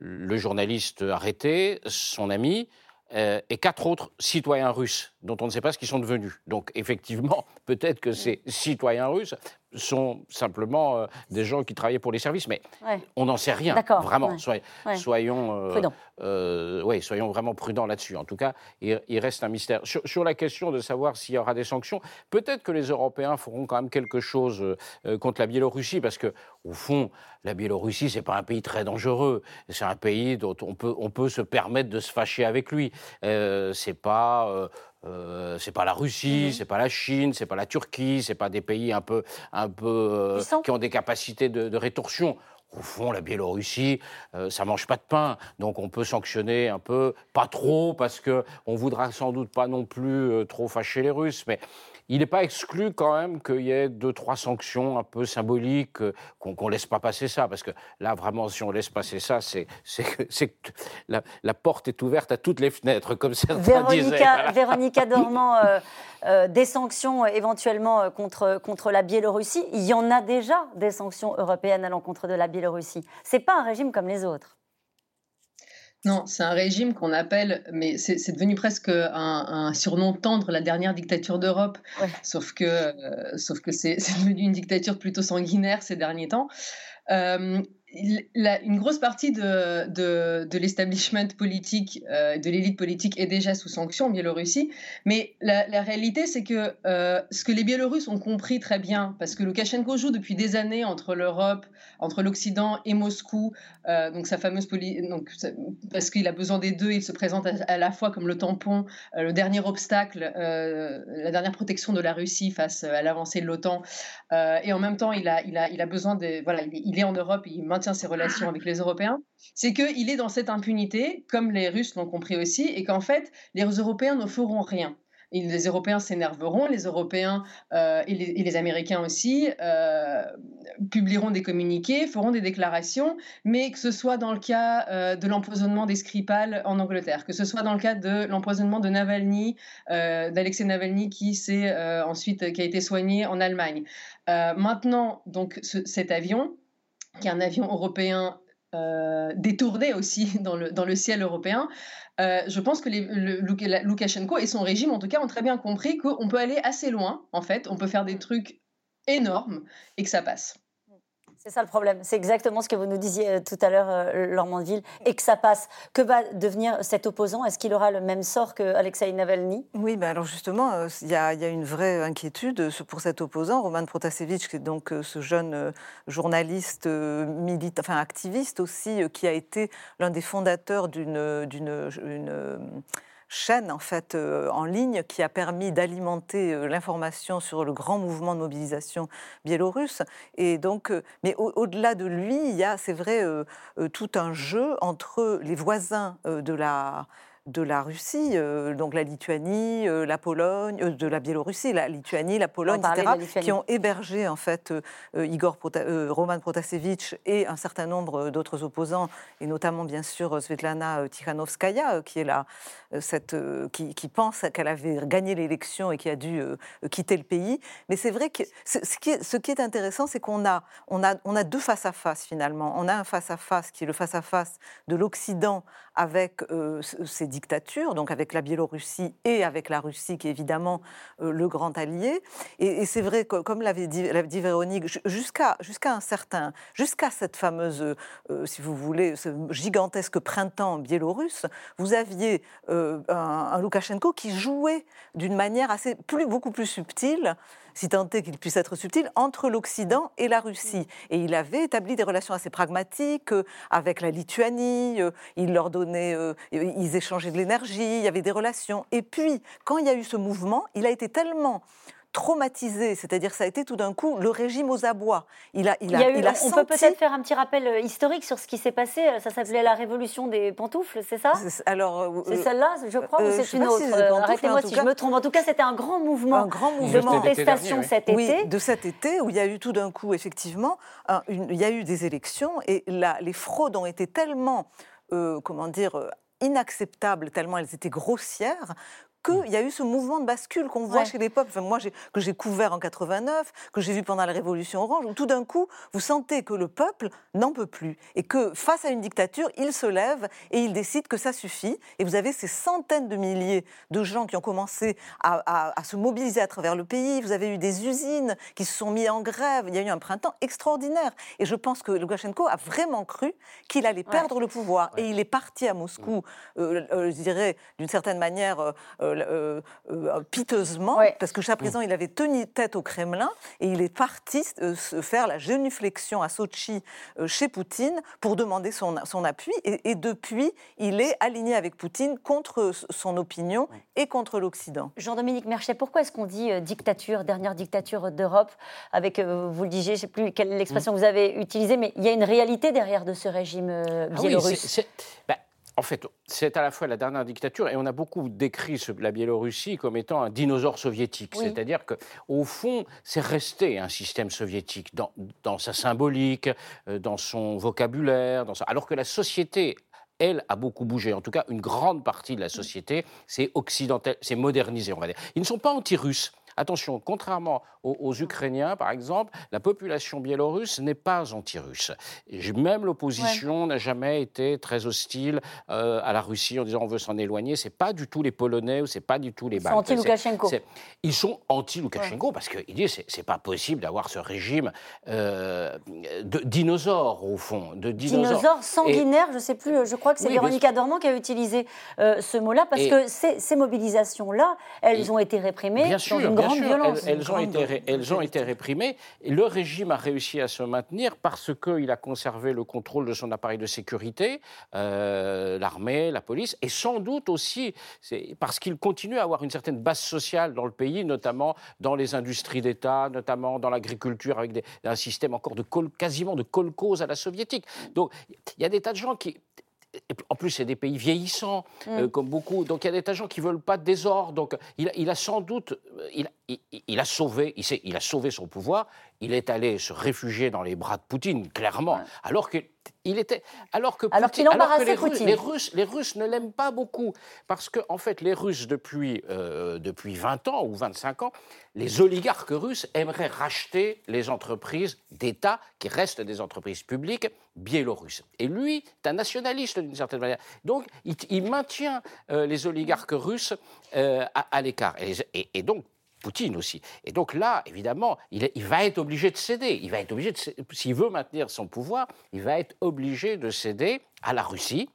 le journaliste arrêté, son ami, euh, et quatre autres citoyens russes dont on ne sait pas ce qu'ils sont devenus. Donc effectivement, peut-être que ces citoyens russes sont simplement euh, des gens qui travaillaient pour les services, mais on n'en sait rien. Vraiment, soyons, euh, soyons vraiment prudents là-dessus. En tout cas, il, reste un mystère. Sur, la question de savoir s'il y aura des sanctions, peut-être que les Européens feront quand même quelque chose contre la Biélorussie, parce que au fond, la Biélorussie, c'est pas un pays très dangereux. C'est un pays dont on peut, on peut se permettre de se fâcher avec lui. Euh, c'est pas. Euh, c'est pas la Russie, ce c'est pas la Chine, c'est pas la Turquie, c'est pas des pays un peu, un peu euh, qui ont des capacités de, rétorsion. au fond, la Biélorussie, euh, ça mange pas de pain, donc on peut sanctionner un peu, pas trop, parce que on voudra sans doute pas non plus euh, trop fâcher les Russes, mais il n'est pas exclu quand même qu'il y ait deux, trois sanctions un peu symboliques, euh, qu'on ne laisse pas passer ça, parce que là, vraiment, si on laisse passer ça, c'est que la, la, porte est ouverte à toutes les fenêtres, comme certains Véronica, disaient. Véronica Dormand, euh, euh, des sanctions éventuellement contre, contre la Biélorussie. Il y en a déjà des sanctions européennes à l'encontre de la Biélorussie. Ce n'est pas un régime comme les autres. Non, c'est un régime qu'on appelle, mais c'est devenu presque un, surnom tendre, la dernière dictature d'Europe. Sauf que, euh, sauf que c'est devenu une dictature plutôt sanguinaire ces derniers temps. Euh, une grosse partie de, de, l'establishment politique, euh, de l'élite politique est déjà sous sanction en Biélorussie. Mais la, réalité, c'est que euh, ce que les Biélorusses ont compris très bien, parce que Loukachenko joue depuis des années entre l'Europe, entre l'Occident et Moscou, euh, donc sa fameuse parce qu'il a besoin des deux, il se présente à, la fois comme le tampon, le dernier obstacle, la dernière protection de la Russie face à l'avancée de l'OTAN, et en même temps, il a, il a, il a besoin de, voilà, il est, en Europe, il maintient ses relations avec les Européens, c'est qu'il est dans cette impunité, comme les Russes l'ont compris aussi, et qu'en fait, les Européens ne feront rien. les Européens s'énerveront, les Européens euh, et, les, Américains aussi euh, publieront des communiqués, feront des déclarations, mais que ce soit dans le cas euh, de l'empoisonnement des Skripal en Angleterre, que ce soit dans le cas de l'empoisonnement de Navalny, d'Alexei Navalny qui, ensuite, qui a été soigné en Allemagne. maintenant, donc, cet avion, qui est un avion européen euh, détourné aussi dans le, dans le ciel européen. Euh, je pense que les, le, Loukachenko et son régime, en tout cas, ont très bien compris qu'on peut aller assez loin, en fait, on peut faire des trucs énormes et que ça passe. C'est ça le problème. C'est exactement ce que vous nous disiez euh, tout à l'heure, euh, Laure Mandeville, et que ça passe. Que va devenir cet opposant? Est-ce qu'il aura le même sort que Alexei Navalny? Oui, ben alors justement, euh, il y, a une vraie inquiétude pour cet opposant, Roman Protasevich, qui est donc ce jeune journaliste, militaire, enfin activiste aussi, qui a été l'un des fondateurs d'une chaîne en fait euh, en ligne qui a permis d'alimenter euh, l'information sur le grand mouvement de mobilisation biélorusse. Et donc, euh, mais au-delà de lui, il y a, c'est vrai, tout un jeu entre les voisins de la de la Russie, euh, donc la Lituanie, euh, la Pologne, euh, de la Biélorussie, la Lituanie, la Pologne, etc., qui ont hébergé en fait Igor Roman Protasevich et un certain nombre d'autres opposants, et notamment bien sûr Svetlana Tikhanovskaya, qui est là, cette, qui, pense qu'elle avait gagné l'élection et qui a dû quitter le pays. Mais c'est vrai que ce qui est, ce qui est intéressant, c'est qu'on a, on a, on a deux face à face finalement. On a un face à face qui est le face à face de l'Occident avec ces dictature, donc avec la Biélorussie et avec la Russie, qui est évidemment euh, le grand allié. Et, c'est vrai, que, comme l'avait dit, Véronique, jusqu'à jusqu'à un certain, jusqu'à cette fameuse, euh, si vous voulez, ce gigantesque printemps biélorusse, vous aviez euh, un, un Loukachenko qui jouait d'une manière assez plus, beaucoup plus subtile si tant est qu'il puisse être subtil, entre l'Occident et la Russie. Et il avait établi des relations assez pragmatiques euh, avec la Lituanie, euh, il leur donnait, euh, ils échangeaient de l'énergie, il y avait des relations. Et puis, quand il y a eu ce mouvement, il a été tellement traumatisé, c'est-à-dire ça a été tout d'un coup le régime aux abois. Il a, il a, il a, on peut peut-être faire un petit rappel euh, historique sur ce qui s'est passé. Ça s'appelait la révolution des pantoufles, c'est ça? Alors, euh, c'est celle-là, je crois, ou c'est une autre Arrêtez-moi si je me trompe. En tout cas, c'était un grand mouvement, un grand mouvement de contestation cet été. Oui, de cet été où il y a eu tout d'un coup, effectivement, il y a eu des élections et là, les fraudes ont été tellement, euh, comment dire, inacceptables, tellement elles étaient grossières, qu'il y a eu ce mouvement de bascule qu'on voit chez les peuples. moi, que j'ai couvert en 89, que j'ai vu pendant la Révolution orange, où tout d'un coup, vous sentez que le peuple n'en peut plus et que face à une dictature, il se lève et il décide que ça suffit. Et vous avez ces centaines de milliers de gens qui ont commencé à, se mobiliser à travers le pays. Vous avez eu des usines qui se sont mises en grève. Il y a eu un printemps extraordinaire. Et je pense que Lukashenko a vraiment cru qu'il allait perdre le pouvoir. Et il est parti à Moscou, euh, euh, je dirais, d'une certaine manière. Euh, piteusement, parce que jusqu'à présent, il avait tenu tête au Kremlin et il est parti se faire la génuflexion à Sochi chez Poutine pour demander son, son appui. Et, depuis, il est aligné avec Poutine contre son opinion et contre l'Occident. Jean-Dominique Merchet, pourquoi est-ce qu'on dit dictature, dernière dictature d'Europe avec, vous le disiez, je ne sais plus quelle l'expression que vous avez utilisée, mais il y a une réalité derrière de ce régime ah biélorusse. En fait, c'est à la fois la dernière dictature et on a beaucoup décrit la Biélorussie comme étant un dinosaure soviétique. C'est-à-dire qu'au fond, c'est resté un système soviétique dans, sa symbolique, euh, dans son vocabulaire, alors que la société elle, a beaucoup bougé. En tout cas, une grande partie de la société s'est occidentale, s'est modernisée, on va dire. Ils ne sont pas anti-russes. Attention, contrairement aux, Ukrainiens, par exemple, la population biélorusse n'est pas anti-russe. Même l'opposition n'a jamais été très hostile euh, à la Russie en disant on veut s'en éloigner. C'est pas du tout les Polonais ou c'est pas du tout les Baltes. anti-Loukachenko. Ils sont anti-Loukachenko parce qu'ils disent c'est, pas possible d'avoir ce régime euh, de dinosaures au fond, de dinosaures. sanguinaires. je sais plus. Je crois que c'est Véronica Dormand qui a utilisé euh, ce mot-là parce que ces, mobilisations-là, elles ont été réprimées bien sûr, une grande violence. Elles, ont été elles ont été réprimées. Et le régime a réussi à se maintenir parce qu'il a conservé le contrôle de son appareil de sécurité, euh, l'armée, la police, et sans doute aussi parce qu'il continue à avoir une certaine base sociale dans le pays, notamment dans les industries d'État, notamment dans l'agriculture, avec un système encore de quasiment de colcose à la soviétique. Donc il y a des tas de gens qui en plus, c'est des pays vieillissants, mm. euh, comme beaucoup. Donc, il y a des tas de gens qui ne veulent pas de désordre. Donc, il, a sans doute. Il, il, a sauvé, il, il, a sauvé son pouvoir. Il est allé se réfugier dans les bras de Poutine, clairement. Alors que il était, alors que, alors, Poutine, alors les, Russes, les, Russes, ne l'aiment pas beaucoup. Parce que, en fait, les Russes, depuis, euh, depuis 20 ans ou 25 ans, les oligarques russes aimeraient racheter les entreprises d'État qui restent des entreprises publiques biélorusses. Et lui est un nationaliste d'une certaine manière. Donc, il, maintient euh, les oligarques russes euh, à, l'écart. Et, et, donc, Poutine aussi. Et donc là, évidemment, il, va être obligé de céder. Il va être obligé, s'il veut maintenir son pouvoir, il va être obligé de céder à la Russie.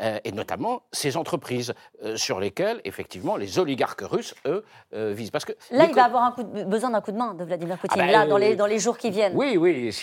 Euh, et notamment ces entreprises euh, sur lesquelles, effectivement, les oligarques russes, eux, euh, visent. Parce que là, il va avoir un coup besoin d'un coup de main de Vladimir Poutine, ah ben, là, dans les, dans les jours qui viennent. Oui, oui.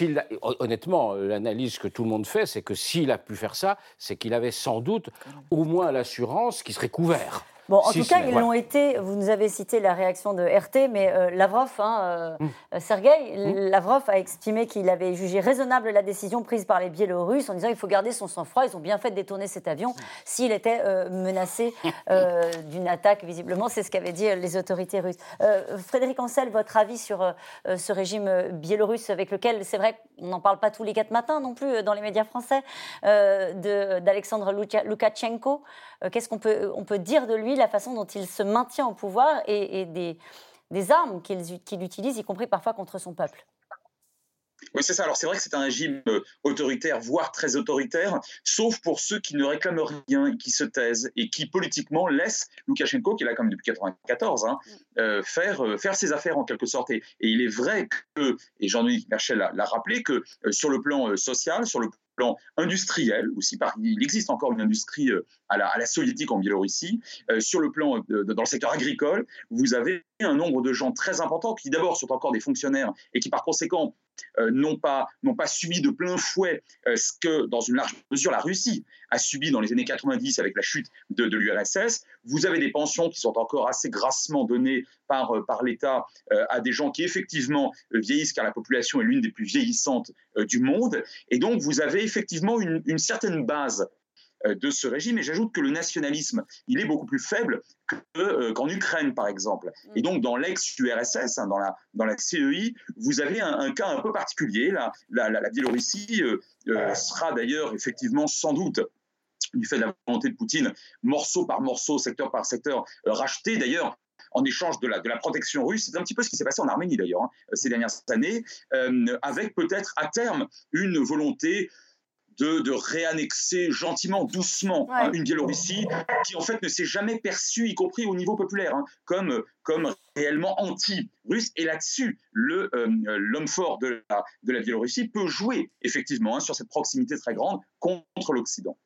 Honnêtement, l'analyse que tout le monde fait, c'est que s'il a pu faire ça, c'est qu'il avait sans doute au moins l'assurance qu'il serait couvert. Bon, en tout cas, ils l'ont été. Vous nous avez cité la réaction de RT, mais euh, Lavrov, hein, euh, hum. euh, Sergei hum. Lavrov a estimé qu'il avait jugé raisonnable la décision prise par les Biélorusses en disant qu'il faut garder son sang-froid. Ils ont bien fait de détourner cet avion s'il était menacé d'une attaque, visiblement. C'est ce qu'avaient dit les autorités russes. Frédéric Ancel, votre avis sur ce régime biélorusse avec lequel, c'est vrai, on n'en parle pas tous les quatre matins non plus dans les médias français, d'Alexandre Loukachenko. Qu'est-ce qu'on peut, on peut dire de lui la façon dont il se maintient au pouvoir et, des, des, armes qu'il utilise, y compris parfois contre son peuple. Oui, c'est ça. Alors, c'est vrai que c'est un régime euh, autoritaire, voire très autoritaire, sauf pour ceux qui ne réclament rien, qui se taisent et qui politiquement laissent Loukachenko, qui est là comme depuis 1994, hein, euh, faire, euh, faire ses affaires en quelque sorte. Et, il est vrai que, et Jean-Louis Merchel l'a rappelé, que sur le plan social, sur le plan industriel aussi. Il existe encore une industrie euh, à la, soviétique en Biélorussie. Euh, sur le plan, dans le secteur agricole, vous avez un nombre de gens très importants qui d'abord sont encore des fonctionnaires et qui par conséquent euh, n'ont pas, pas subi de plein fouet ce que, dans une large mesure, la Russie a subi dans les années 90 avec la chute de, l'URSS. Vous avez des pensions qui sont encore assez grassement données par, par l'État à des gens qui effectivement vieillissent, car la population est l'une des plus vieillissantes du monde. Et donc, vous avez effectivement une, certaine base euh, de ce régime. Et j'ajoute que le nationalisme, il est beaucoup plus faible euh, qu'en Ukraine, par exemple. Mm. Et donc, dans l'ex-URSS, hein, dans, la, dans la CEI, vous avez un, cas un peu particulier. La, la, Biélorussie euh, sera d'ailleurs effectivement sans doute du fait de la volonté de Poutine, morceau par morceau, secteur par secteur, racheté d'ailleurs en échange de la, de la protection russe. C'est un petit peu ce qui s'est passé en Arménie d'ailleurs hein, ces dernières années, avec peut-être à terme une volonté de, réannexer gentiment, doucement hein, une Biélorussie qui en fait ne s'est jamais perçue, y compris au niveau populaire, hein, comme, comme réellement anti-russe. Et là-dessus, euh, l'homme fort de la, de la Biélorussie peut jouer effectivement hein, sur cette proximité très grande contre l'Occident.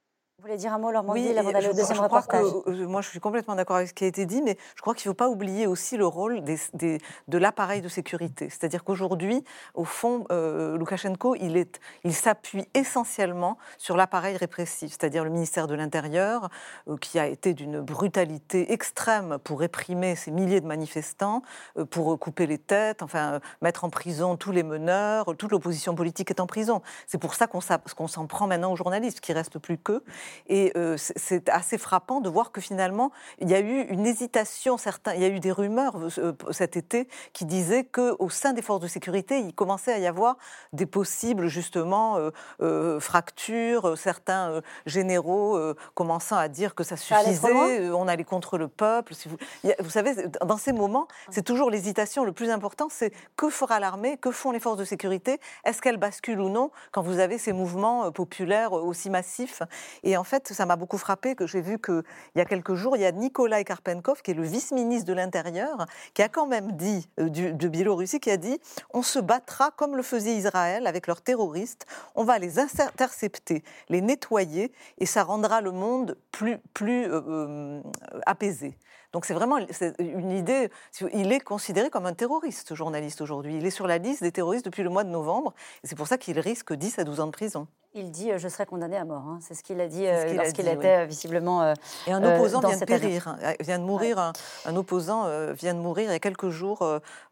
Vous voulez dire un mot, Laure oui, avant d'aller au deuxième reportage? euh, Moi, je suis complètement d'accord avec ce qui a été dit, mais je crois qu'il ne faut pas oublier aussi le rôle des, de l'appareil de sécurité. C'est-à-dire qu'aujourd'hui, au fond, euh, Loukachenko, il, il s'appuie essentiellement sur l'appareil répressif, c'est-à-dire le ministère de l'Intérieur, euh, qui a été d'une brutalité extrême pour réprimer ces milliers de manifestants, pour couper les têtes, enfin, mettre en prison tous les meneurs, toute l'opposition politique est en prison. C'est pour ça qu'on s'en prend maintenant aux journalistes, qui reste plus qu'eux. Et euh, c'est assez frappant de voir que finalement, il y a eu une hésitation. Certains, il y a eu des rumeurs euh, cet été qui disaient qu'au sein des forces de sécurité, il commençait à y avoir des possibles, justement, euh, fractures. Certains généraux commençant à dire que ça suffisait, on allait contre le peuple. vous... vous savez, dans ces moments, c'est toujours l'hésitation. Le plus important, c'est que fera l'armée, que font les forces de sécurité, est-ce qu'elles basculent ou non quand vous avez ces mouvements populaires aussi massifs? Et en fait, ça m'a beaucoup frappé que j'ai vu qu'il y a quelques jours, il y a Nikolai Karpenkov, qui est le vice-ministre de l'Intérieur, qui a quand même dit, euh, de Biélorussie, qui a dit on se battra comme le faisait Israël avec leurs terroristes, on va les intercepter, les nettoyer, et ça rendra le monde plus, plus euh, euh, apaisé. Donc c'est vraiment une idée. Il est considéré comme un terroriste, ce journaliste aujourd'hui. Il est sur la liste des terroristes depuis le mois de novembre. Et c'est pour ça qu'il risque 10 à 12 ans de prison. Il dit euh, Je serai condamné à mort. Hein. C'est ce qu'il a dit euh, lorsqu'il était euh, visiblement. Et un opposant vient de périr. Hein. Vient de mourir. Un, opposant vient de mourir il y a quelques jours.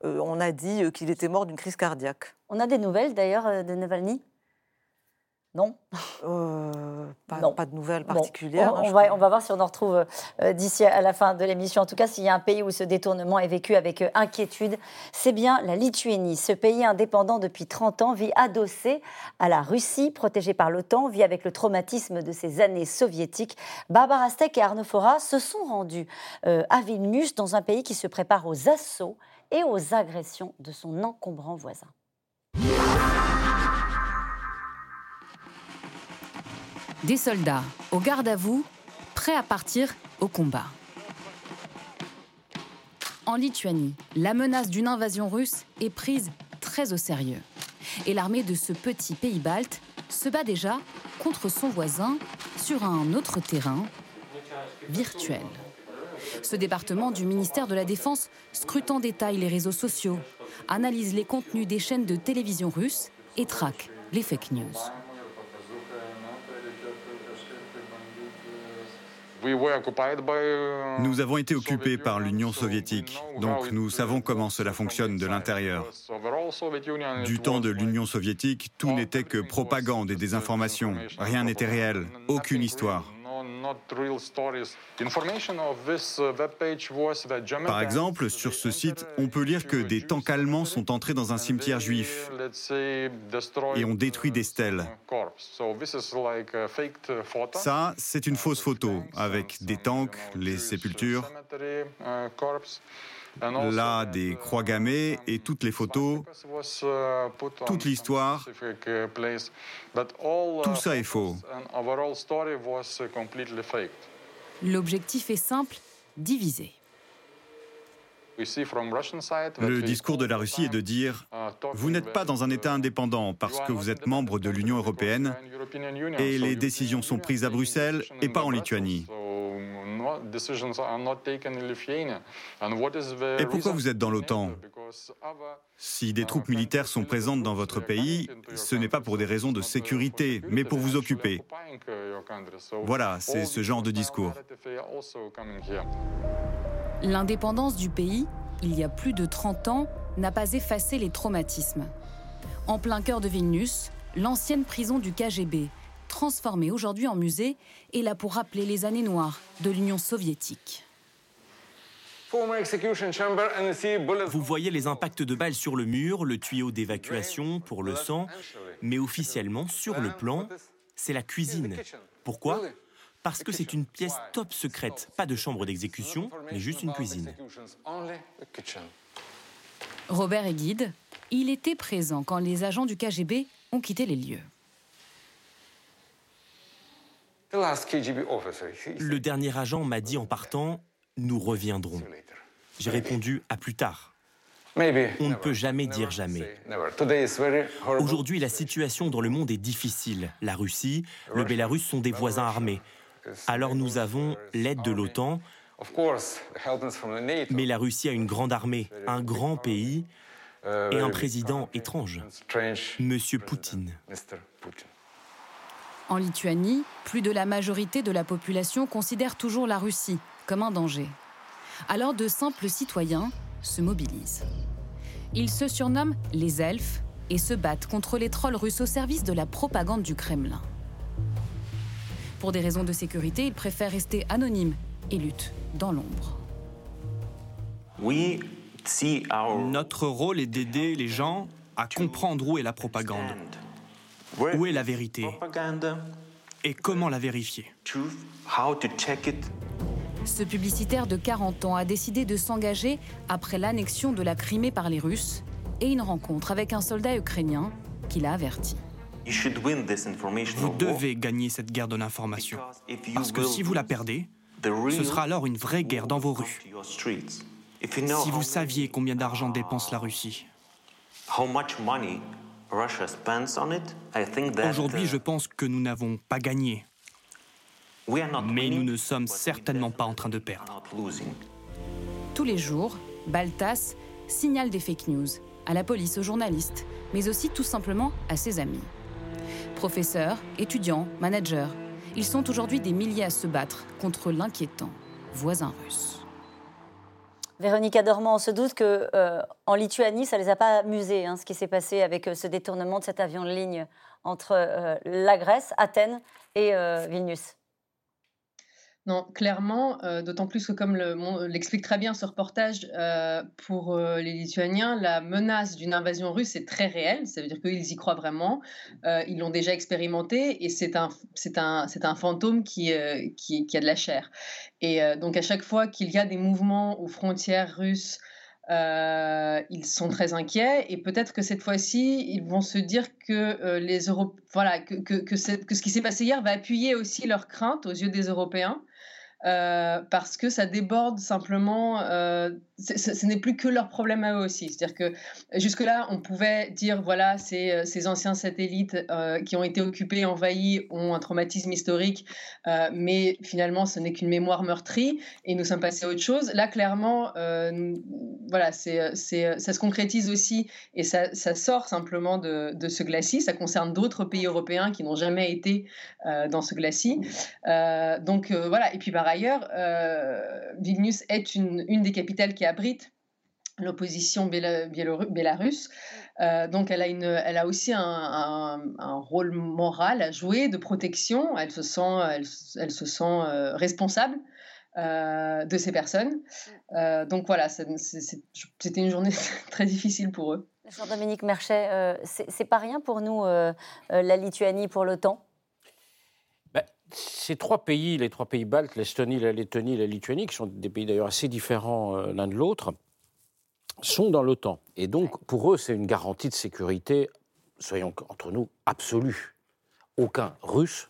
on a dit qu'il était mort d'une crise cardiaque. On a des nouvelles d'ailleurs de Navalny? Non euh, pas, de nouvelles particulières. on, va, on, va, voir si on en retrouve euh, d'ici à la fin de l'émission. En tout cas, s'il y a un pays où ce détournement est vécu avec euh, inquiétude, c'est bien la Lituanie. Ce pays indépendant depuis 30 ans vit adossé à la Russie, protégé par l'OTAN, vit avec le traumatisme de ces années soviétiques. Barbara Steck et Arnaud Fora se sont rendus à Vilnius, dans un pays qui se prépare aux assauts et aux agressions de son encombrant voisin. Des soldats au garde à vous, prêts à partir au combat. En Lituanie, la menace d'une invasion russe est prise très au sérieux. Et l'armée de ce petit pays balte se bat déjà contre son voisin sur un autre terrain virtuel. Ce département du ministère de la Défense scrute en détail les réseaux sociaux, analyse les contenus des chaînes de télévision russes et traque les fake news. Nous avons été occupés par l'Union soviétique, donc nous savons comment cela fonctionne de l'intérieur. Du temps de l'Union soviétique, tout n'était que propagande et désinformation. Rien n'était réel, aucune histoire. Par exemple, sur ce site, on peut lire que des tanks allemands sont entrés dans un cimetière juif et ont détruit des stèles. Ça, c'est une fausse photo avec des tanks, les sépultures. Là, des croix gammées et toutes les photos, toute l'histoire, tout ça est faux. L'objectif est simple, diviser. Le discours de la Russie est de dire Vous n'êtes pas dans un État indépendant parce que vous êtes membre de l'Union européenne et les décisions sont prises à Bruxelles et pas en Lituanie. Et pourquoi vous êtes dans l'OTAN? Si des troupes militaires sont présentes dans votre pays, ce n'est pas pour des raisons de sécurité, mais pour vous occuper. Voilà, c'est ce genre de discours. L'indépendance du pays, il y a plus de 30 ans, n'a pas effacé les traumatismes. En plein cœur de Vilnius, l'ancienne prison du KGB, transformée aujourd'hui en musée, est là pour rappeler les années noires de l'Union soviétique. Vous voyez les impacts de balles sur le mur, le tuyau d'évacuation pour le sang, mais officiellement, sur le plan, c'est la cuisine. Pourquoi? Parce que c'est une pièce top secrète, pas de chambre d'exécution, mais juste une cuisine. Robert est guide. Il était présent quand les agents du KGB ont quitté les lieux. Le dernier agent m'a dit en partant Nous reviendrons. J'ai répondu À plus tard. On ne peut jamais dire jamais. Aujourd'hui, la situation. dans le monde est difficile. La Russie, le Bélarus sont des voisins armés. Alors nous avons l'aide de l'OTAN, mais la Russie a une grande armée, un grand pays et un président étrange, Monsieur Poutine. En Lituanie, plus de la majorité de la population considère toujours la Russie comme un danger. Alors de simples citoyens se mobilisent. Ils se surnomment les elfes et se battent contre les trolls russes au service de la propagande du Kremlin. Pour des raisons de sécurité, ils préfèrent rester anonymes et luttent dans l'ombre. Notre rôle est d'aider les gens à comprendre où est la propagande, où est la vérité et comment la vérifier. Ce publicitaire de 40 ans a décidé de s'engager après l'annexion de la Crimée par les Russes et une rencontre avec un soldat ukrainien qui l'a averti. Vous devez gagner cette guerre de l'information, parce que si vous la perdez, ce sera alors une vraie guerre dans vos rues. Si vous saviez combien d'argent dépense la Russie. Aujourd'hui, je pense que nous n'avons pas gagné. Mais nous ne sommes certainement pas en train de perdre. Tous les jours, Baltas signale des fake news à la police, aux journalistes, mais aussi tout simplement à ses amis. Professeurs, étudiants, managers, ils sont aujourd'hui des milliers à se battre contre l'inquiétant voisin russe. Véronique Adormand, on se doute que euh, en Lituanie, ça les a pas amusés, hein, ce qui s'est passé avec euh, ce détournement de cet avion de ligne entre euh, la Grèce, Athènes et Vilnius. Non, clairement, d'autant plus que comme l'explique très bien ce reportage, pour les Lituaniens, la menace d'une invasion russe est très réelle. Ça veut dire qu'ils y croient vraiment. ils l'ont déjà expérimenté et c'est un, fantôme qui, a de la chair. Et donc à chaque fois qu'il y a des mouvements aux frontières russes, ils sont très inquiets et peut-être que cette fois-ci, ils vont se dire que les voilà, que ce qui s'est passé hier va appuyer aussi leurs craintes aux yeux des Européens. Euh, parce que ça déborde simplement, euh, ce n'est plus que leur problème à eux aussi. C'est-à-dire que jusque-là, on pouvait dire, voilà, ces, euh, anciens satellites qui ont été occupés, envahis, ont un traumatisme historique, mais finalement, ce n'est qu'une mémoire meurtrie et nous sommes passés à autre chose. Là, clairement, voilà, ça se concrétise aussi et ça, sort simplement de, de, ce glacis. Ça concerne d'autres pays européens qui n'ont jamais été dans ce glacis. donc voilà, et puis par ailleurs, euh, Vilnius est une, des capitales qui abrite l'opposition bélarusse. Euh, donc elle a, une, elle a aussi un, rôle moral à jouer de protection. Elle se sent, elle, se sent euh, responsable de ces personnes. donc voilà, c'était une journée très difficile pour eux. Jean-Dominique Merchet, c'est pas rien pour nous, la Lituanie, pour l'OTAN? Ces trois pays, les trois pays baltes, l'Estonie, la Lettonie, la Lituanie, qui sont des pays d'ailleurs assez différents euh, l'un de l'autre, sont dans l'OTAN. Et donc, pour eux, c'est une garantie de sécurité, soyons entre nous, absolue. Aucun Russe,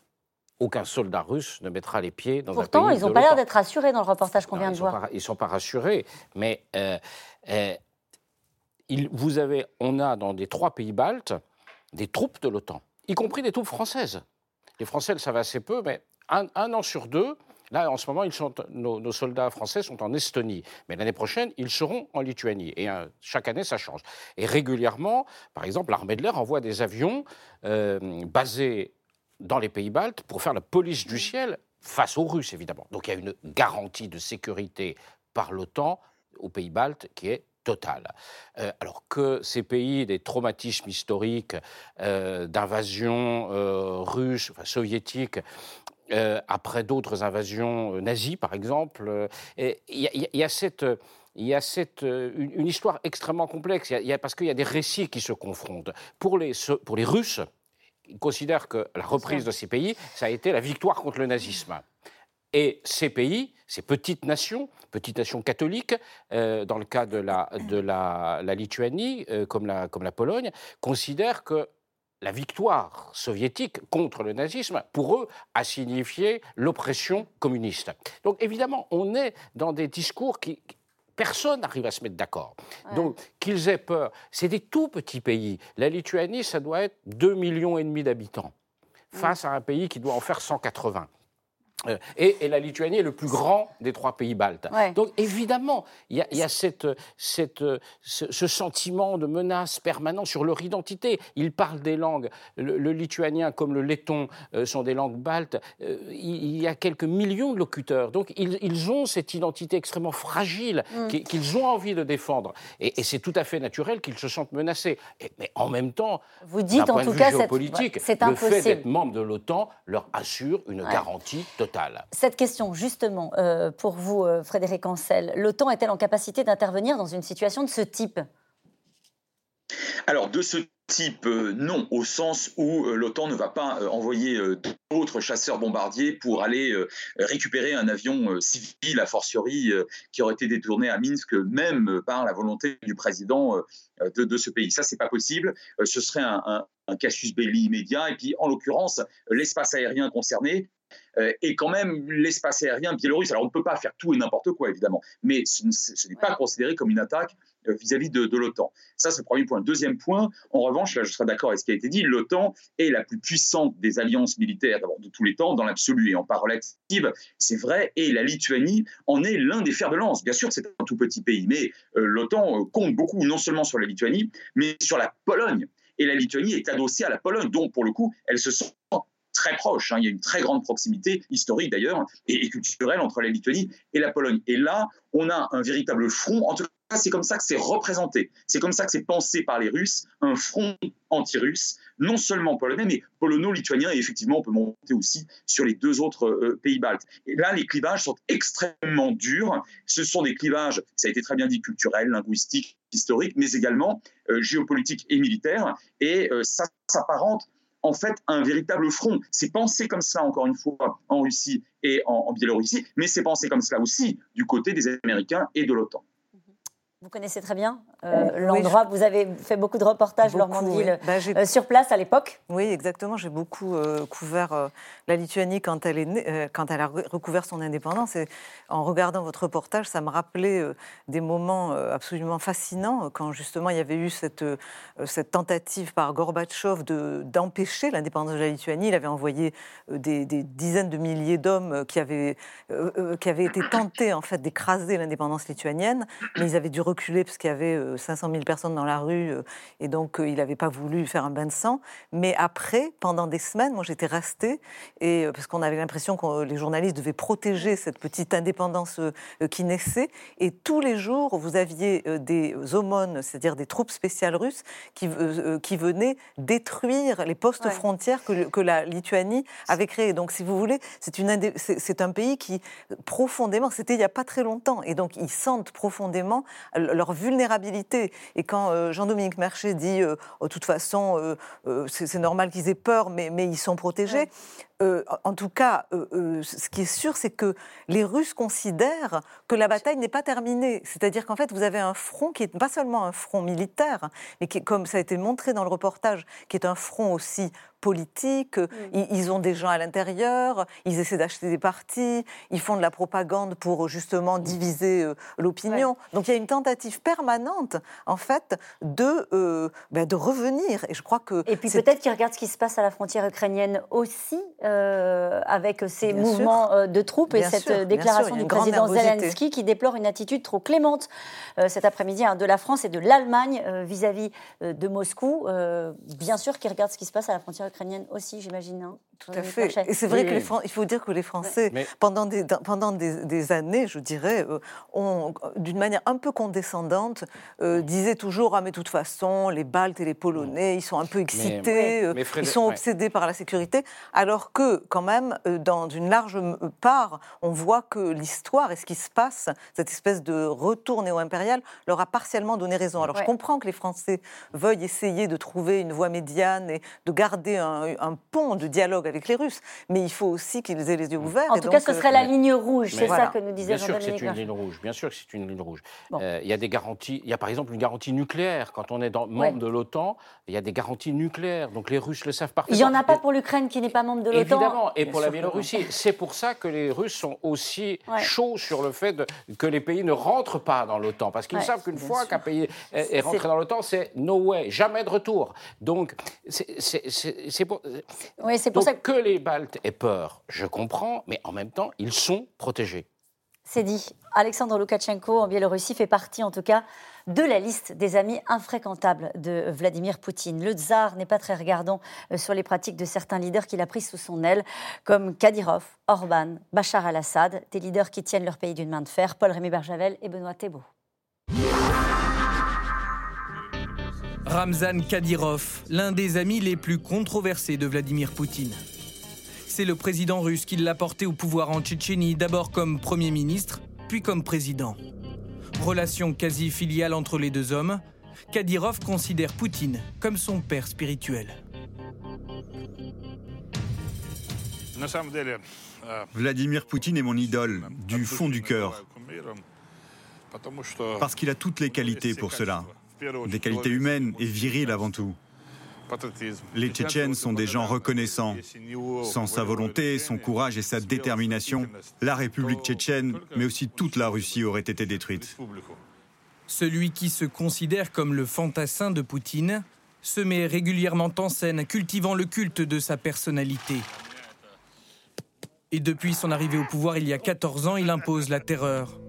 aucun soldat russe ne mettra les pieds dans Pourtant, un pays ils n'ont pas l'air d'être rassurés dans le reportage qu'on vient de voir. ils ne sont pas rassurés, mais euh, euh, vous avez, on a dans les trois pays baltes des troupes de l'OTAN, y compris des troupes françaises. Les Français le savent assez peu, mais un, an sur deux, Là, en ce moment, nos, soldats français sont en Estonie. Mais l'année prochaine, ils seront en Lituanie. Et euh, chaque année, ça change. Et régulièrement, par exemple, l'armée de l'air envoie des avions euh, basés dans les pays baltes pour faire la police du ciel face aux Russes, évidemment. Donc il y a une garantie de sécurité par l'OTAN aux pays baltes qui est totale. Euh, alors que ces pays, des traumatismes historiques euh, d'invasion euh, enfin, soviétique, après d'autres invasions nazies, par exemple, il y, a cette il y a cette, une, histoire extrêmement complexe, y a, parce qu'il y a des récits qui se confrontent. Pour les, pour les Russes, ils considèrent que la reprise de ces pays, ça a été la victoire contre le nazisme. Et ces pays, ces petites nations, petites nations catholiques, euh, dans le cas de la, de la, Lituanie, euh, comme, la, comme la Pologne, considèrent que la victoire soviétique contre le nazisme, pour eux, a signifié l'oppression communiste. Donc évidemment, on est dans des discours qui... Personne n'arrive à se mettre d'accord. Donc, qu'ils aient peur. C'est des tout petits pays. La Lituanie, ça doit être 2,5 millions et demi d'habitants, face à un pays qui doit en faire 180. Euh, et, la Lituanie est le plus grand des trois pays baltes. Donc évidemment, il y a, cette, cette, ce, sentiment de menace permanent sur leur identité. Ils parlent des langues. Le, lituanien comme le letton euh, sont des langues baltes. Euh, il, y a quelques millions de locuteurs. Donc ils, ont cette identité extrêmement fragile mm. qu'ils ont envie de défendre. Et, c'est tout à fait naturel qu'ils se sentent menacés. mais en même temps, vous dites en tout cas, géopolitique, le fait d'être membre de l'OTAN leur assure une garantie totale cette question, justement, euh, pour vous, euh, Frédéric Ancel, l'OTAN est-elle en capacité d'intervenir dans une situation de ce type? Alors, de ce type, euh, non, au sens où l'OTAN ne va pas envoyer d'autres chasseurs bombardiers pour aller récupérer un avion civil, a fortiori, qui aurait été détourné à Minsk, même par la volonté du président de, ce pays. Ça, c'est pas possible. ce serait un, un casus belli immédiat. Et puis, en l'occurrence, l'espace aérien concerné et quand même l'espace aérien biélorusse. Alors on ne peut pas faire tout et n'importe quoi, évidemment, mais ce, n'est pas considéré comme une attaque euh, vis-à-vis de, l'OTAN. Ça, c'est le premier point. Deuxième point, en revanche, là je serais d'accord avec ce qui a été dit, l'OTAN est la plus puissante des alliances militaires de tous les temps, dans l'absolu et en part relative, c'est vrai, et la Lituanie en est l'un des fers de lance. Bien sûr, c'est un tout petit pays, mais euh, l'OTAN compte beaucoup, non seulement sur la Lituanie, mais sur la Pologne. Et la Lituanie est adossée à la Pologne, donc pour le coup, elle se sent très proche. Hein. Il y a une très grande proximité historique d'ailleurs et, culturelle entre la Lituanie et la Pologne. Et là, on a un véritable front. En tout cas, c'est comme ça que c'est représenté. C'est comme ça que c'est pensé par les Russes, un front anti-russe, non seulement polonais, mais polono-lituanien. Et effectivement, on peut monter aussi sur les deux autres euh, pays baltes. Et là, les clivages sont extrêmement durs. Ce sont des clivages, ça a été très bien dit, culturels, linguistiques, historiques, mais également euh, géopolitiques et militaires. Et euh, ça s'apparente en fait un véritable front. C'est pensé comme cela, encore une fois, en Russie et en, Biélorussie, mais c'est pensé comme cela aussi du côté des Américains et de l'OTAN. Vous connaissez très bien euh, l'endroit. Vous avez fait beaucoup de reportages, Laurent bah, euh, sur place à l'époque. Oui, exactement. J'ai beaucoup euh, couvert la Lituanie quand elle, est quand elle a recouvert son indépendance. Et en regardant votre reportage, ça me rappelait des moments absolument fascinants quand justement il y avait eu cette, cette tentative par Gorbatchev d'empêcher l'indépendance de la Lituanie. Il avait envoyé des, des dizaines de milliers d'hommes qui, avaient qui avaient été tentés en fait d'écraser l'indépendance lituanienne, mais ils avaient dû reculer parce qu'il y avait 500 euh, 000 personnes dans la rue euh, et donc euh, il n'avait pas voulu faire un bain de sang. Mais après, pendant des semaines, moi j'étais restée et parce qu'on avait l'impression que les journalistes devaient protéger cette petite indépendance qui naissait. Et tous les jours, vous aviez des aumônes, c'est-à-dire des troupes spéciales russes qui, qui venaient détruire les postes frontières que, que, la Lituanie avait créés. Donc, si vous voulez, c'est un pays qui profondément, c'était il n'y a pas très longtemps, et donc ils sentent profondément leur vulnérabilité. Et quand euh, Jean-Dominique Merchet dit, de euh, oh, toute façon, euh, c'est normal qu'ils aient peur, mais, mais ils sont protégés, en tout cas, ce qui est sûr, c'est que les Russes considèrent que la bataille n'est pas terminée. C'est-à-dire qu'en fait, vous avez un front qui est pas seulement un front militaire, mais qui, comme ça a été montré dans le reportage, qui est un front aussi politique, ils, ont des gens à l'intérieur, ils essaient d'acheter des partis, ils font de la propagande pour justement diviser euh, l'opinion. Donc il y a une tentative permanente, en fait, de, euh, ben, de revenir. Et je crois que. Et puis peut-être qu'ils regardent ce qui se passe à la frontière ukrainienne aussi, euh, avec ces mouvements de troupes et cette déclaration du président Zelensky qui déplore une attitude trop clémente cet après-midi hein, de la France et de l'Allemagne vis-à-vis de Moscou. bien sûr qu'ils regardent ce qui se passe à la frontière ukrainienne aussi, j'imagine. Hein, Tout à fait. Et c'est vrai qu'il faut dire que les Français, pendant, des, pendant des, années, je dirais, euh, ont, d'une manière un peu condescendante, euh, disaient toujours Ah, mais de toute façon, les Baltes et les Polonais, ils sont un peu excités, euh, ils sont obsédés par la sécurité. Alors que, quand même, dans une large part, on voit que l'histoire et ce qui se passe, cette espèce de retour néo-impérial, leur a partiellement donné raison. Alors je comprends que les Français veuillent essayer de trouver une voie médiane et de garder un, pont de dialogue avec les Russes, mais il faut aussi qu'ils aient les yeux ouverts. En tout cas, ce serait la euh, ligne rouge, c'est ça que nous disait Bien sûr que c'est une ligne rouge. Bien sûr que c'est une ligne rouge. Euh, il y a des garanties. Il y a par exemple une garantie nucléaire quand on est dans, membre de l'OTAN. Il y a des garanties nucléaires, donc les Russes le savent parfaitement. Il n'y en a pas pour l'Ukraine qui n'est pas membre de l'OTAN. Évidemment, et pour la Biélorussie. C'est pour ça que les Russes sont aussi chauds sur le fait que les pays ne rentrent pas dans l'OTAN, parce qu'ils savent qu'une fois qu'un pays est, rentré dans l'OTAN, c'est no way, jamais de retour. Donc c'est pour oui, c'est pour ça que Que les Baltes aient peur, je comprends, mais en même temps, ils sont protégés. C'est dit. Alexandre Loukachenko en Biélorussie fait partie en tout cas de la liste des amis infréquentables de Vladimir Poutine. Le tsar n'est pas très regardant euh, sur les pratiques de certains leaders qu'il a pris sous son aile, comme Kadyrov, Orban, Bachar al-Assad, des leaders qui tiennent leur pays d'une main de fer, Paul-Rémy Berjavel et Benoît Thébault. Ramzan Kadyrov, l'un des amis les plus controversés de Vladimir Poutine. C'est le président russe qui l'a porté au pouvoir en Tchétchénie, d'abord comme Premier ministre, puis comme président. Relation quasi filiale entre les deux hommes, Kadyrov considère Poutine comme son père spirituel. Vladimir Poutine est mon idole, du fond du cœur. Parce qu'il a toutes les qualités pour cela. Des qualités humaines et viriles avant tout. Les Tchétchènes sont des gens reconnaissants. Sans sa volonté, son courage et sa détermination, la République tchétchène, mais aussi toute la Russie aurait été détruite. Celui qui se considère comme le fantassin de Poutine se met régulièrement en scène, cultivant le culte de sa personnalité. Et depuis son arrivée au pouvoir il y a 14 ans, il impose la terreur.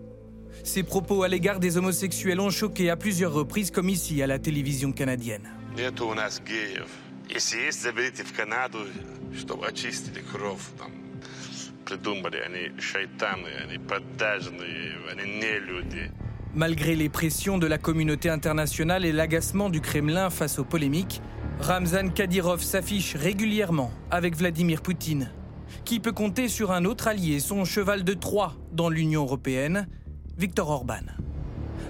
Ses propos à l'égard des homosexuels ont choqué à plusieurs reprises, comme ici à la télévision canadienne. Malgré les pressions de la communauté internationale et l'agacement du Kremlin face aux polémiques, Ramzan Kadyrov s'affiche régulièrement avec Vladimir Poutine, qui peut compter sur un autre allié, son cheval de Troie dans l'Union européenne, Viktor Orban.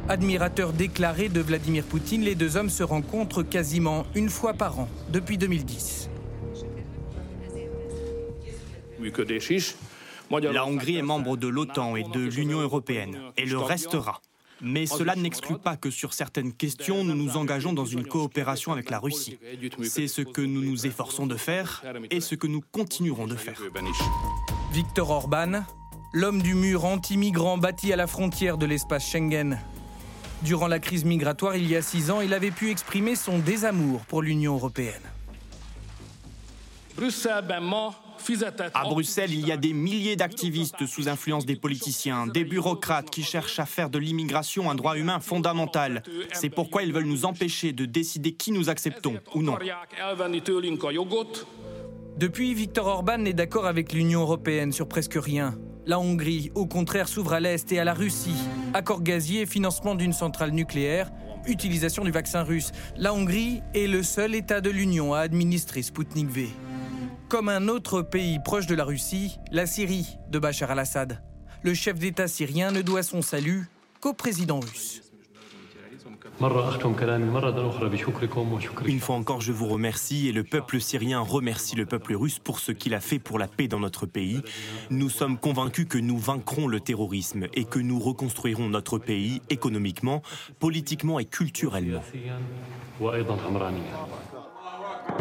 Admirateur déclaré de Vladimir Poutine, les deux hommes se rencontrent quasiment une fois par an depuis 2010. La Hongrie est membre de l'OTAN et de l'Union européenne, et le restera. Mais cela n'exclut pas que sur certaines questions, nous nous engageons dans une coopération avec la Russie. C'est ce que nous nous efforçons de faire et ce que nous continuerons de faire. Viktor Orban, l'homme du mur anti-migrants bâti à la frontière de l'espace Schengen, Durant la crise migratoire il y a six ans, il avait pu exprimer son désamour pour l'Union européenne. À Bruxelles, il y a des milliers d'activistes sous influence des politiciens, des bureaucrates qui cherchent à faire de l'immigration un droit humain fondamental. C'est pourquoi ils veulent nous empêcher de décider qui nous acceptons ou non. Depuis, Viktor Orban n'est d'accord avec l'Union européenne sur presque rien. La Hongrie, au contraire, s'ouvre à l'Est et à la Russie. Accord gazier, financement d'une centrale nucléaire, utilisation du vaccin russe. La Hongrie est le seul État de l'Union à administrer Sputnik V. Comme un autre pays proche de la Russie, la Syrie de Bachar al-Assad. Le chef d'État syrien ne doit son salut qu'au président russe. Une fois encore, je vous remercie et le peuple syrien remercie le peuple russe pour ce qu'il a fait pour la paix dans notre pays. Nous sommes convaincus que nous vaincrons le terrorisme et que nous reconstruirons notre pays économiquement, politiquement et culturellement.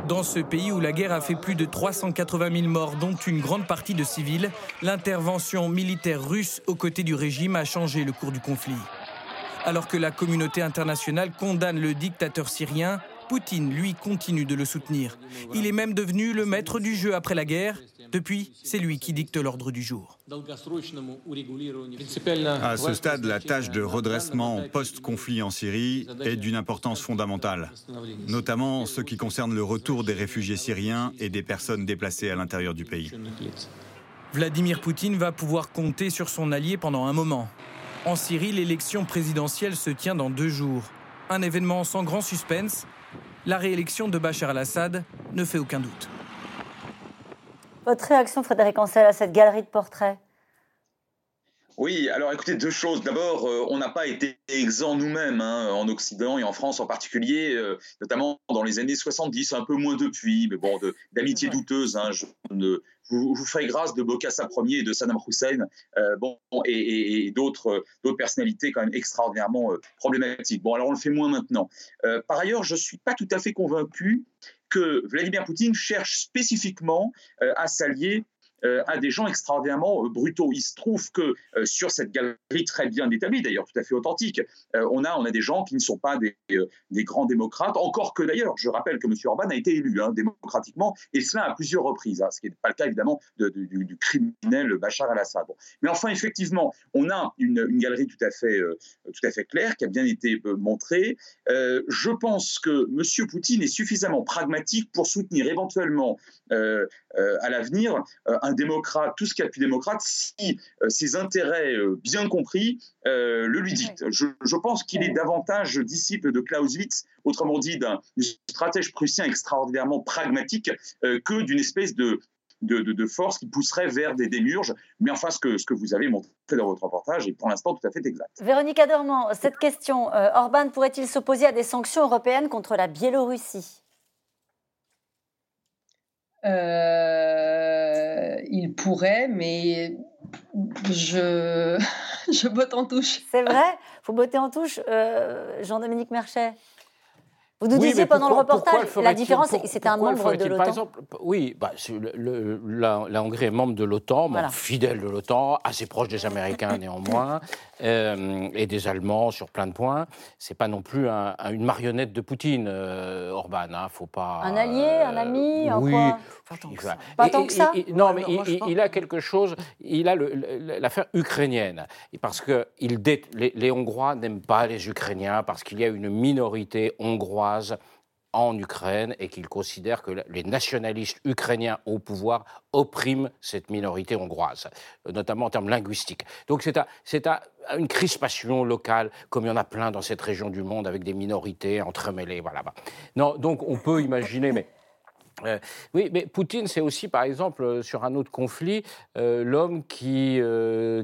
Dans ce pays où la guerre a fait plus de 380 000 morts, dont une grande partie de civils, l'intervention militaire russe aux côtés du régime a changé le cours du conflit. Alors que la communauté internationale condamne le dictateur syrien, Poutine, lui, continue de le soutenir. Il est même devenu le maître du jeu après la guerre. Depuis, c'est lui qui dicte l'ordre du jour. À ce stade, la tâche de redressement post-conflit en Syrie est d'une importance fondamentale, notamment ce qui concerne le retour des réfugiés syriens et des personnes déplacées à l'intérieur du pays. Vladimir Poutine va pouvoir compter sur son allié pendant un moment. En Syrie, l'élection présidentielle se tient dans deux jours. Un événement sans grand suspense. La réélection de Bachar al-Assad ne fait aucun doute. Votre réaction, Frédéric Ancel, à cette galerie de portraits? Oui, alors écoutez, deux choses. D'abord, euh, on n'a pas été exempts nous-mêmes, hein, en Occident et en France en particulier, euh, notamment dans les années 70, un peu moins depuis, mais bon, d'amitié douteuse. Hein, je, vous, vous, ferai grâce de Bokassa Ier et de Saddam Hussein, euh, bon, et, d'autres personnalités quand même extraordinairement problématiques. Bon, alors on le fait moins maintenant. par ailleurs, je ne suis pas tout à fait convaincu que Vladimir Poutine cherche spécifiquement à s'allier à des gens extraordinairement brutaux. Il se trouve que sur cette galerie très bien établie, d'ailleurs tout à fait authentique, on, a, on a des gens qui ne sont pas des, des grands démocrates, encore que d'ailleurs, je rappelle que M. Orban a été élu hein, démocratiquement, et cela à plusieurs reprises, hein, ce qui n'est pas le cas évidemment du, criminel Bachar al-Assad. Mais enfin, effectivement, on a une, galerie tout à, fait, tout à fait claire qui a bien été montrée. je pense que M. Poutine est suffisamment pragmatique pour soutenir éventuellement euh, euh, à l'avenir euh, un démocrate, tout ce qu'il y a de plus démocrate, si ses intérêts bien compris le lui dictent. Je, pense qu'il est davantage disciple de Clausewitz, autrement dit d'un stratège prussien extraordinairement pragmatique, que d'une espèce de, de, force qui pousserait vers des démurges. Mais enfin, ce que, ce que vous avez montré dans votre reportage est pour l'instant tout à fait exact. Véronique Adormand, cette question, Orban pourrait-il s'opposer à des sanctions européennes contre la Biélorussie? Euh, il pourrait, mais je, je botte en touche. C'est vrai? Vous bottez en touche, euh, Jean-Dominique Merchet? Vous nous disiez pendant le reportage, la différence, c'était un membre de l'OTAN. Oui, bah, la, Hongrie est membre de l'OTAN, fidèle de l'OTAN, assez proche des Américains néanmoins, euh, et des Allemands sur plein de points. C'est pas non plus une marionnette de Poutine, euh, Orban. Hein, faut pas. Un allié, un ami, oui, pas tant que ça. non, mais il, a quelque chose. Il a l'affaire ukrainienne, parce que il, les, les Hongrois n'aiment pas les Ukrainiens parce qu'il y a une minorité hongroise en Ukraine et qu'il considère que les nationalistes ukrainiens au pouvoir oppriment cette minorité hongroise, notamment en termes linguistiques. Donc c'est une crispation locale, comme il y en a plein dans cette région du monde, avec des minorités entremêlées. Voilà. Non, donc on peut imaginer, mais euh, oui, mais Poutine, c'est aussi, par exemple, euh, sur un autre conflit, euh, l'homme qui,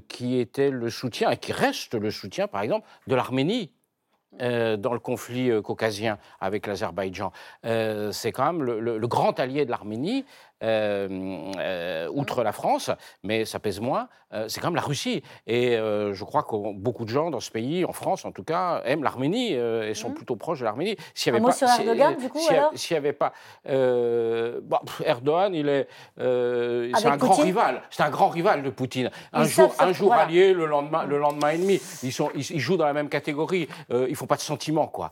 qui était le soutien, et qui reste le soutien, par exemple, de l'Arménie euh, dans le conflit euh, caucasien avec l'Azerbaïdjan. Euh, c'est quand même le, grand allié de l'Arménie outre la France, mais ça pèse moins, c'est quand même la Russie. Et je crois que beaucoup de gens dans ce pays, en France en tout cas, aiment l'Arménie et sont mmh. plutôt proches de l'Arménie. S'il avait pas, sur Erdogan, du coup, alors? S'il n'y avait pas... Bon, Erdogan, il est... c'est un grand rival. C'est un grand rival de Poutine. Un jour, un jour allié, le lendemain, le lendemain ennemi. Ils, sont, ils, jouent dans la même catégorie. ils ne font pas de sentiments, quoi.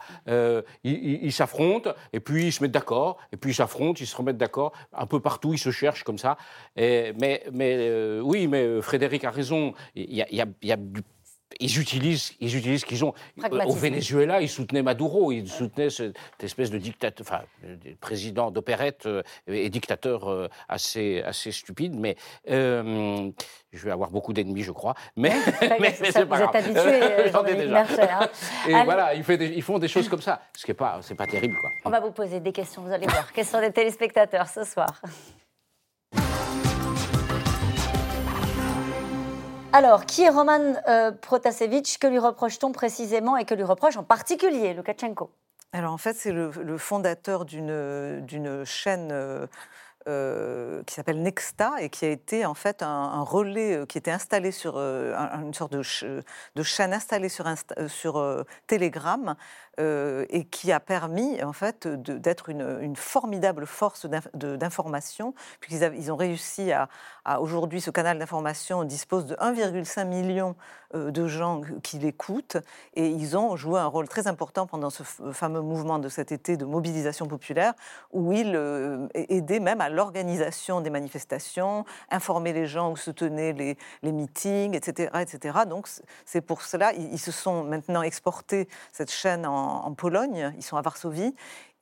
ils s'affrontent, et puis ils se mettent d'accord, et puis ils s'affrontent, ils se remettent d'accord, un peu partout ils se cherchent comme ça. mais mais euh, oui, mais euh, Frédéric a raison. Il y a, il y a, ils utilisent, ils utilisent ce qu'ils ont. Au Venezuela, ils soutenaient Maduro, ils soutenaient cette espèce de dictateur, enfin, président d'opérette euh, et dictateur assez, assez stupide. Mais je vais avoir beaucoup d'ennemis, je crois. Mais, mais, c'est pas grave. Êtes habitué, J'en ai déjà. Hein. Et voilà, ils, ils, font des choses comme ça, ce qui n'est pas, c'est pas terrible, quoi. On va vous poser des questions, vous allez voir. Questions des téléspectateurs ce soir? Alors, qui est Roman euh, Protasevich? Que lui reproche-t-on précisément et que lui reproche en particulier Lukashenko? Alors, en fait, c'est le, fondateur d'une chaîne. Euh, euh, qui s'appelle Nexta et qui a été en fait un, relais qui était installé sur une sorte de, chaîne installée sur Telegram euh, et qui a permis en fait d'être une, formidable force d'information, puisqu'ils ils ont réussi à, aujourd'hui ce canal d'information dispose de 1,5 million euh, de gens qui l'écoutent et ils ont joué un rôle très important pendant ce fameux mouvement de cet été de mobilisation populaire où ils euh, aidaient même à l'organisation des manifestations, informer les gens où se tenaient les, les meetings, etc., etc. Donc c'est pour cela ils, ils se sont maintenant exportés cette chaîne en en, Pologne, ils sont à Varsovie,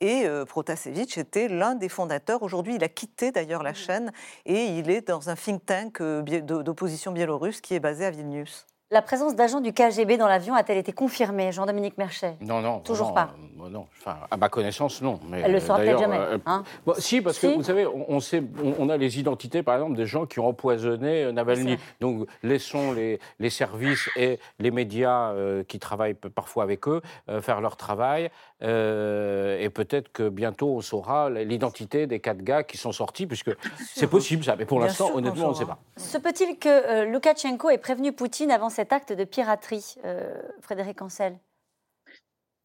et euh, Protasevich était l'un des fondateurs. Aujourd'hui, il a quitté d'ailleurs la mmh. chaîne et il est dans un think tank euh, d'opposition biélorusse qui est basé à Vilnius. La présence d'agents du KGB dans l'avion a-t-elle été confirmée, Jean-Dominique Merchet? Non, non. Toujours pas euh, Non, enfin, à ma connaissance, non. Mais Elle le saura peut-être jamais. Euh, hein si, parce que vous savez, on, sait, on, a les identités, par exemple, des gens qui ont empoisonné euh, Navalny. Donc, laissons les, les, services et les médias qui travaillent parfois avec eux faire leur travail. Et peut-être que bientôt, on saura l'identité des quatre gars qui sont sortis, puisque c'est possible, ça. Mais pour l'instant, honnêtement, on ne sait pas. Se peut-il que Loukachenko ait prévenu Poutine avant cette acte de piraterie, euh, Frédéric Ancel?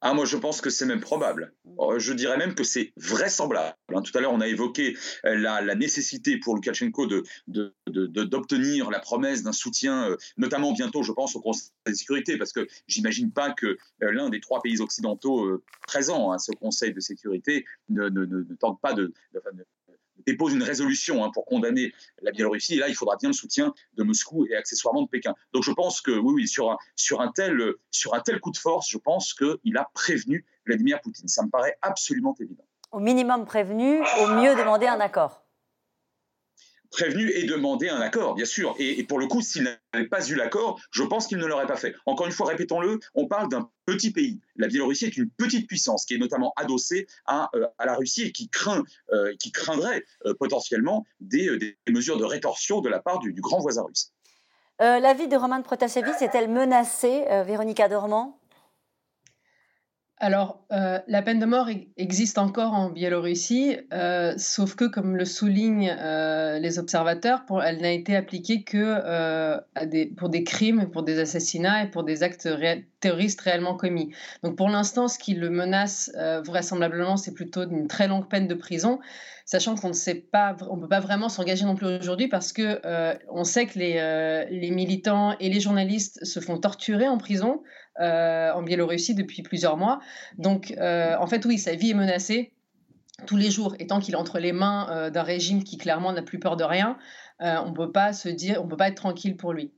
Ah, moi, je pense que c'est même probable. Euh, je dirais même que c'est vraisemblable. Hein, tout à l'heure, on a évoqué euh, la, nécessité pour Loukachenko d'obtenir de, de, la promesse d'un soutien, euh, notamment bientôt, je pense, au Conseil de sécurité, parce que j'imagine pas que l'un des trois pays occidentaux présents à ce Conseil de sécurité ne, ne tente pas de, dépose une résolution hein, pour condamner la Biélorussie. Et là, il faudra bien le soutien de Moscou et accessoirement de Pékin. Donc je pense que oui, oui sur, un, sur, un tel, sur un tel coup de force, je pense qu'il a prévenu Vladimir Poutine. Ça me paraît absolument évident. Au minimum prévenu, au mieux demander un accord prévenu et demandé un accord, bien sûr. Et, pour le coup, s'il n'avait pas eu l'accord, je pense qu'il ne l'aurait pas fait. Encore une fois, répétons-le, on parle d'un petit pays. La Biélorussie est une petite puissance qui est notamment adossée à, euh, la Russie et qui, craint, euh, qui craindrait euh, potentiellement des, mesures de rétorsion de la part du, grand voisin russe. la vie de Roman Protasevich est-elle menacée, Véronica Dormand alors, euh, la peine de mort existe encore en Biélorussie, euh, sauf que, comme le soulignent euh, les observateurs, elle n'a été appliquée que pour des crimes, pour des assassinats et pour des actes terroristes réellement commis. Donc, pour l'instant, ce qui le menace vraisemblablement, c'est plutôt une très longue peine de prison, sachant qu'on ne sait pas, on peut pas vraiment s'engager non plus aujourd'hui parce que on sait que les militants et les journalistes se font torturer en prison. Euh, en Biélorussie depuis plusieurs mois. Donc, euh, en fait, oui, sa vie est menacée tous les jours. Et tant qu'il est entre les mains euh, d'un régime qui clairement n'a plus peur de rien, on ne peut pas se dire, on peut pas être tranquille pour lui.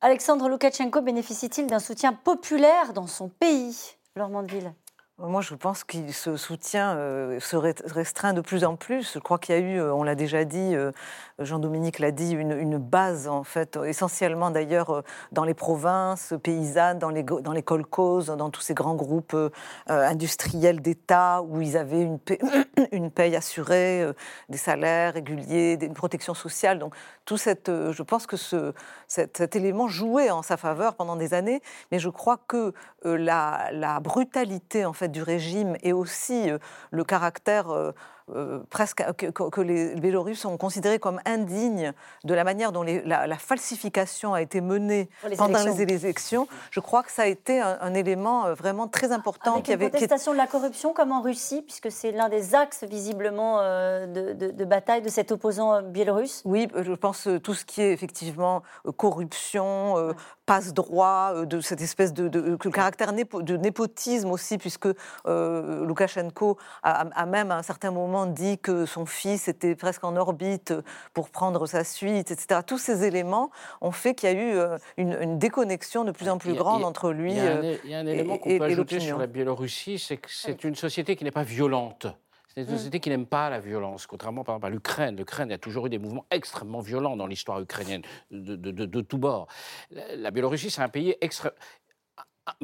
Alexandre Loukachenko bénéficie-t-il d'un soutien populaire dans son pays, Laure Mandeville moi, je pense qu'il se soutient se restreint de plus en plus. Je crois qu'il y a eu, on l'a déjà dit, Jean-Dominique l'a dit, une, base, en fait, essentiellement d'ailleurs euh, dans les provinces paysannes, dans les, dans les colcos, dans tous ces grands groupes euh, industriels d'État où ils avaient une, paie, une paye assurée, euh, des salaires réguliers, une protection sociale. Donc, tout cette, je pense que ce, cet, élément jouait en sa faveur pendant des années, mais je crois que la, la, brutalité, en fait, du régime et aussi le caractère euh, presque que, les Bélorusses sont considérés comme indignes de la manière dont la, falsification a été menée pendant les élections, je crois que ça a été un, élément euh, vraiment très important. Avec qui une avait, contestation de la corruption comme en Russie, puisque c'est l'un des axes visiblement euh, de, bataille de cet opposant biélorusse. Oui, je pense tout ce qui est effectivement corruption, passe-droit, de cette espèce de, caractère de népotisme aussi, puisque Loukachenko a, a, même à un certain moment dit que son fils était presque en orbite pour prendre sa suite, etc. Tous ces éléments ont fait qu'il y a eu euh, une, déconnexion de plus en plus grande entre lui et euh, Il y a un élément qu'on peut ajouter sur la Biélorussie, c'est que c'est une société qui n'est pas violente. C'est une mm. société qui n'aime pas la violence, contrairement par exemple à l'Ukraine. L'Ukraine a toujours eu des mouvements extrêmement violents dans l'histoire ukrainienne, de, de, de, de tous bords. La, la Biélorussie, c'est un pays extrêmement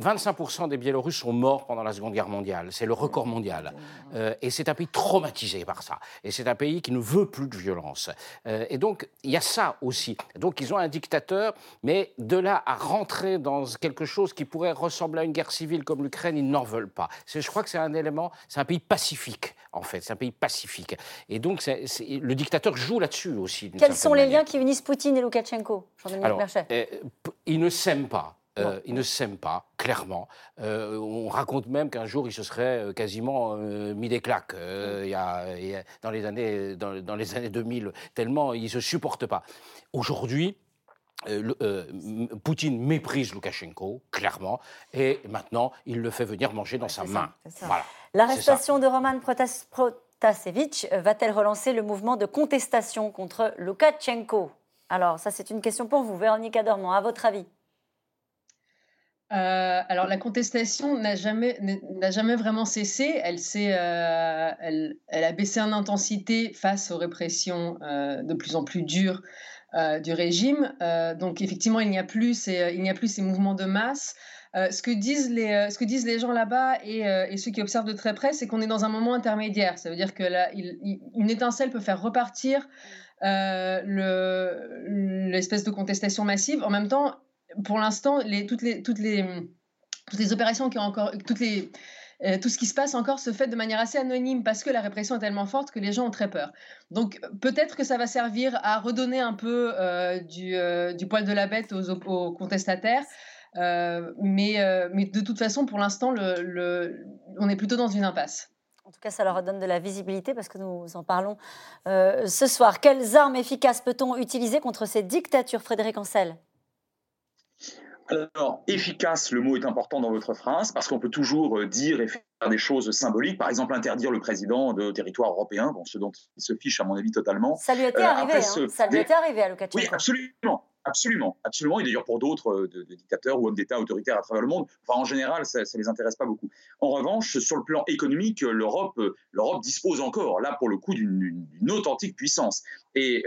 25% des Biélorusses sont morts pendant la Seconde Guerre mondiale. C'est le record mondial. Euh, et c'est un pays traumatisé par ça. Et c'est un pays qui ne veut plus de violence. Euh, et donc, il y a ça aussi. Donc, ils ont un dictateur, mais de là à rentrer dans quelque chose qui pourrait ressembler à une guerre civile comme l'Ukraine, ils n'en veulent pas. Je crois que c'est un élément, c'est un pays pacifique, en fait. C'est un pays pacifique. Et donc, le dictateur joue là-dessus aussi. Quels sont les liens qui unissent Poutine et Loukachenko Jean-Dominique euh, Ils ne s'aiment pas. Euh, ils ne s'aiment pas, clairement. Euh, on raconte même qu'un jour, ils se seraient euh, quasiment mis des claques il y a, dans, les années, dans, les années 2000, tellement ils ne se supportent pas. Aujourd'hui, Poutine méprise Loukachenko, clairement, et maintenant, il le fait venir manger dans sa main. L'arrestation de Roman Protasevich va-t-elle relancer le mouvement de contestation contre Loukachenko? Alors, ça, c'est une question pour vous, Véronique Adormand, à votre avis? Euh, alors la contestation n'a jamais, n'a jamais vraiment cessé. Elle, euh, elle, elle, a baissé en intensité face aux répressions euh, de plus en plus dures du régime. donc effectivement, il n'y a plus ces, il n'y a plus ces mouvements de masse. ce, que disent les, gens là-bas et, ceux qui observent de très près, c'est qu'on est dans un moment intermédiaire. Ça veut dire que là, une étincelle peut faire repartir l'espèce de contestation massive. En même temps, pour l'instant, les, toutes, les, toutes, les, toutes les opérations qui ont encore. Toutes les, euh, tout ce qui se passe encore se fait de manière assez anonyme parce que la répression est tellement forte que les gens ont très peur. Donc peut-être que ça va servir à redonner un peu euh, du, euh, du, poil de la bête aux, contestataires. mais, de toute façon, pour l'instant, on est plutôt dans une impasse. En tout cas, ça leur donne de la visibilité parce que nous en parlons ce soir. Quelles armes efficaces peut-on utiliser contre ces dictatures, Frédéric Ancel? Alors, efficace, le mot est important dans votre phrase, parce qu'on peut toujours euh, dire et faire des choses symboliques, par exemple interdire le président de territoire européen, bon, ce dont il se fiche à mon avis totalement. Ça lui était euh, arrivé, hein. ça lui était arrivé à Lukashenko. Oui, absolument. Absolument, absolument. Et d'ailleurs, pour d'autres euh, de, dictateurs ou hommes d'État autoritaires à travers le monde, enfin, en général, ça ne les intéresse pas beaucoup. En revanche, sur le plan économique, l'Europe, l'Europe dispose encore, là, pour le coup, d'une authentique puissance. Et,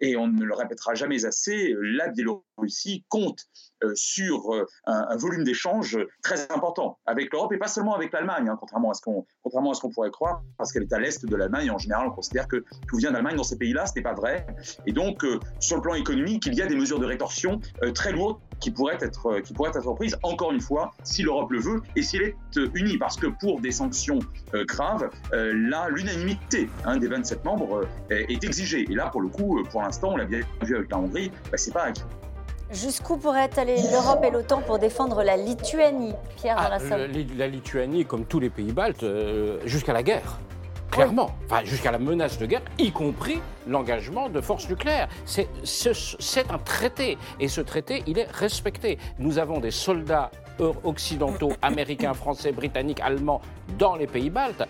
et on ne le répétera jamais assez, la Biélorussie compte sur euh, un, volume d'échanges très important avec l'Europe et pas seulement avec l'Allemagne, hein, contrairement à ce qu'on contrairement à ce qu'on pourrait croire, parce qu'elle est à l'est de l'Allemagne. En général, on considère que tout vient d'Allemagne dans ces pays-là. Ce n'est pas vrai. Et donc, euh, sur le plan économique, il y a des mesures de rétorsion très lourdes qui pourraient être qui pourraient être prises. Encore une fois, si l'Europe le veut et s'il est unie, parce que pour des sanctions graves, là, l'unanimité hein, des 27 membres est exigée. Et là, pour le coup, pour l'instant, on l'a bien vu avec la Hongrie, bah, c'est pas. Jusqu'où pourrait aller l'Europe et l'OTAN pour défendre la Lituanie, Pierre dans la ah, La Lituanie, comme tous les pays baltes, euh, jusqu'à la guerre. Clairement, enfin, jusqu'à la menace de guerre, y compris l'engagement de forces nucléaires. C'est un traité, et ce traité, il est respecté. Nous avons des soldats occidentaux, américains, français, britanniques, allemands dans les pays baltes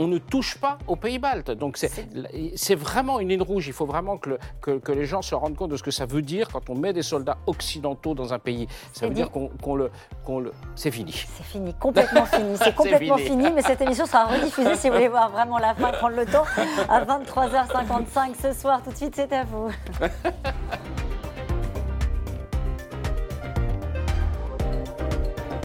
on ne touche pas aux pays baltes. Donc c'est vraiment une ligne rouge. Il faut vraiment que, que, les gens se rendent compte de ce que ça veut dire quand on met des soldats occidentaux dans un pays. Ça veut dire qu'on le, le... C'est fini. C'est fini, complètement fini. C'est complètement fini. mais cette émission sera rediffusée si vous voulez voir vraiment la fin, prendre le temps, à 23h55 ce soir. Tout de suite, c'est à vous.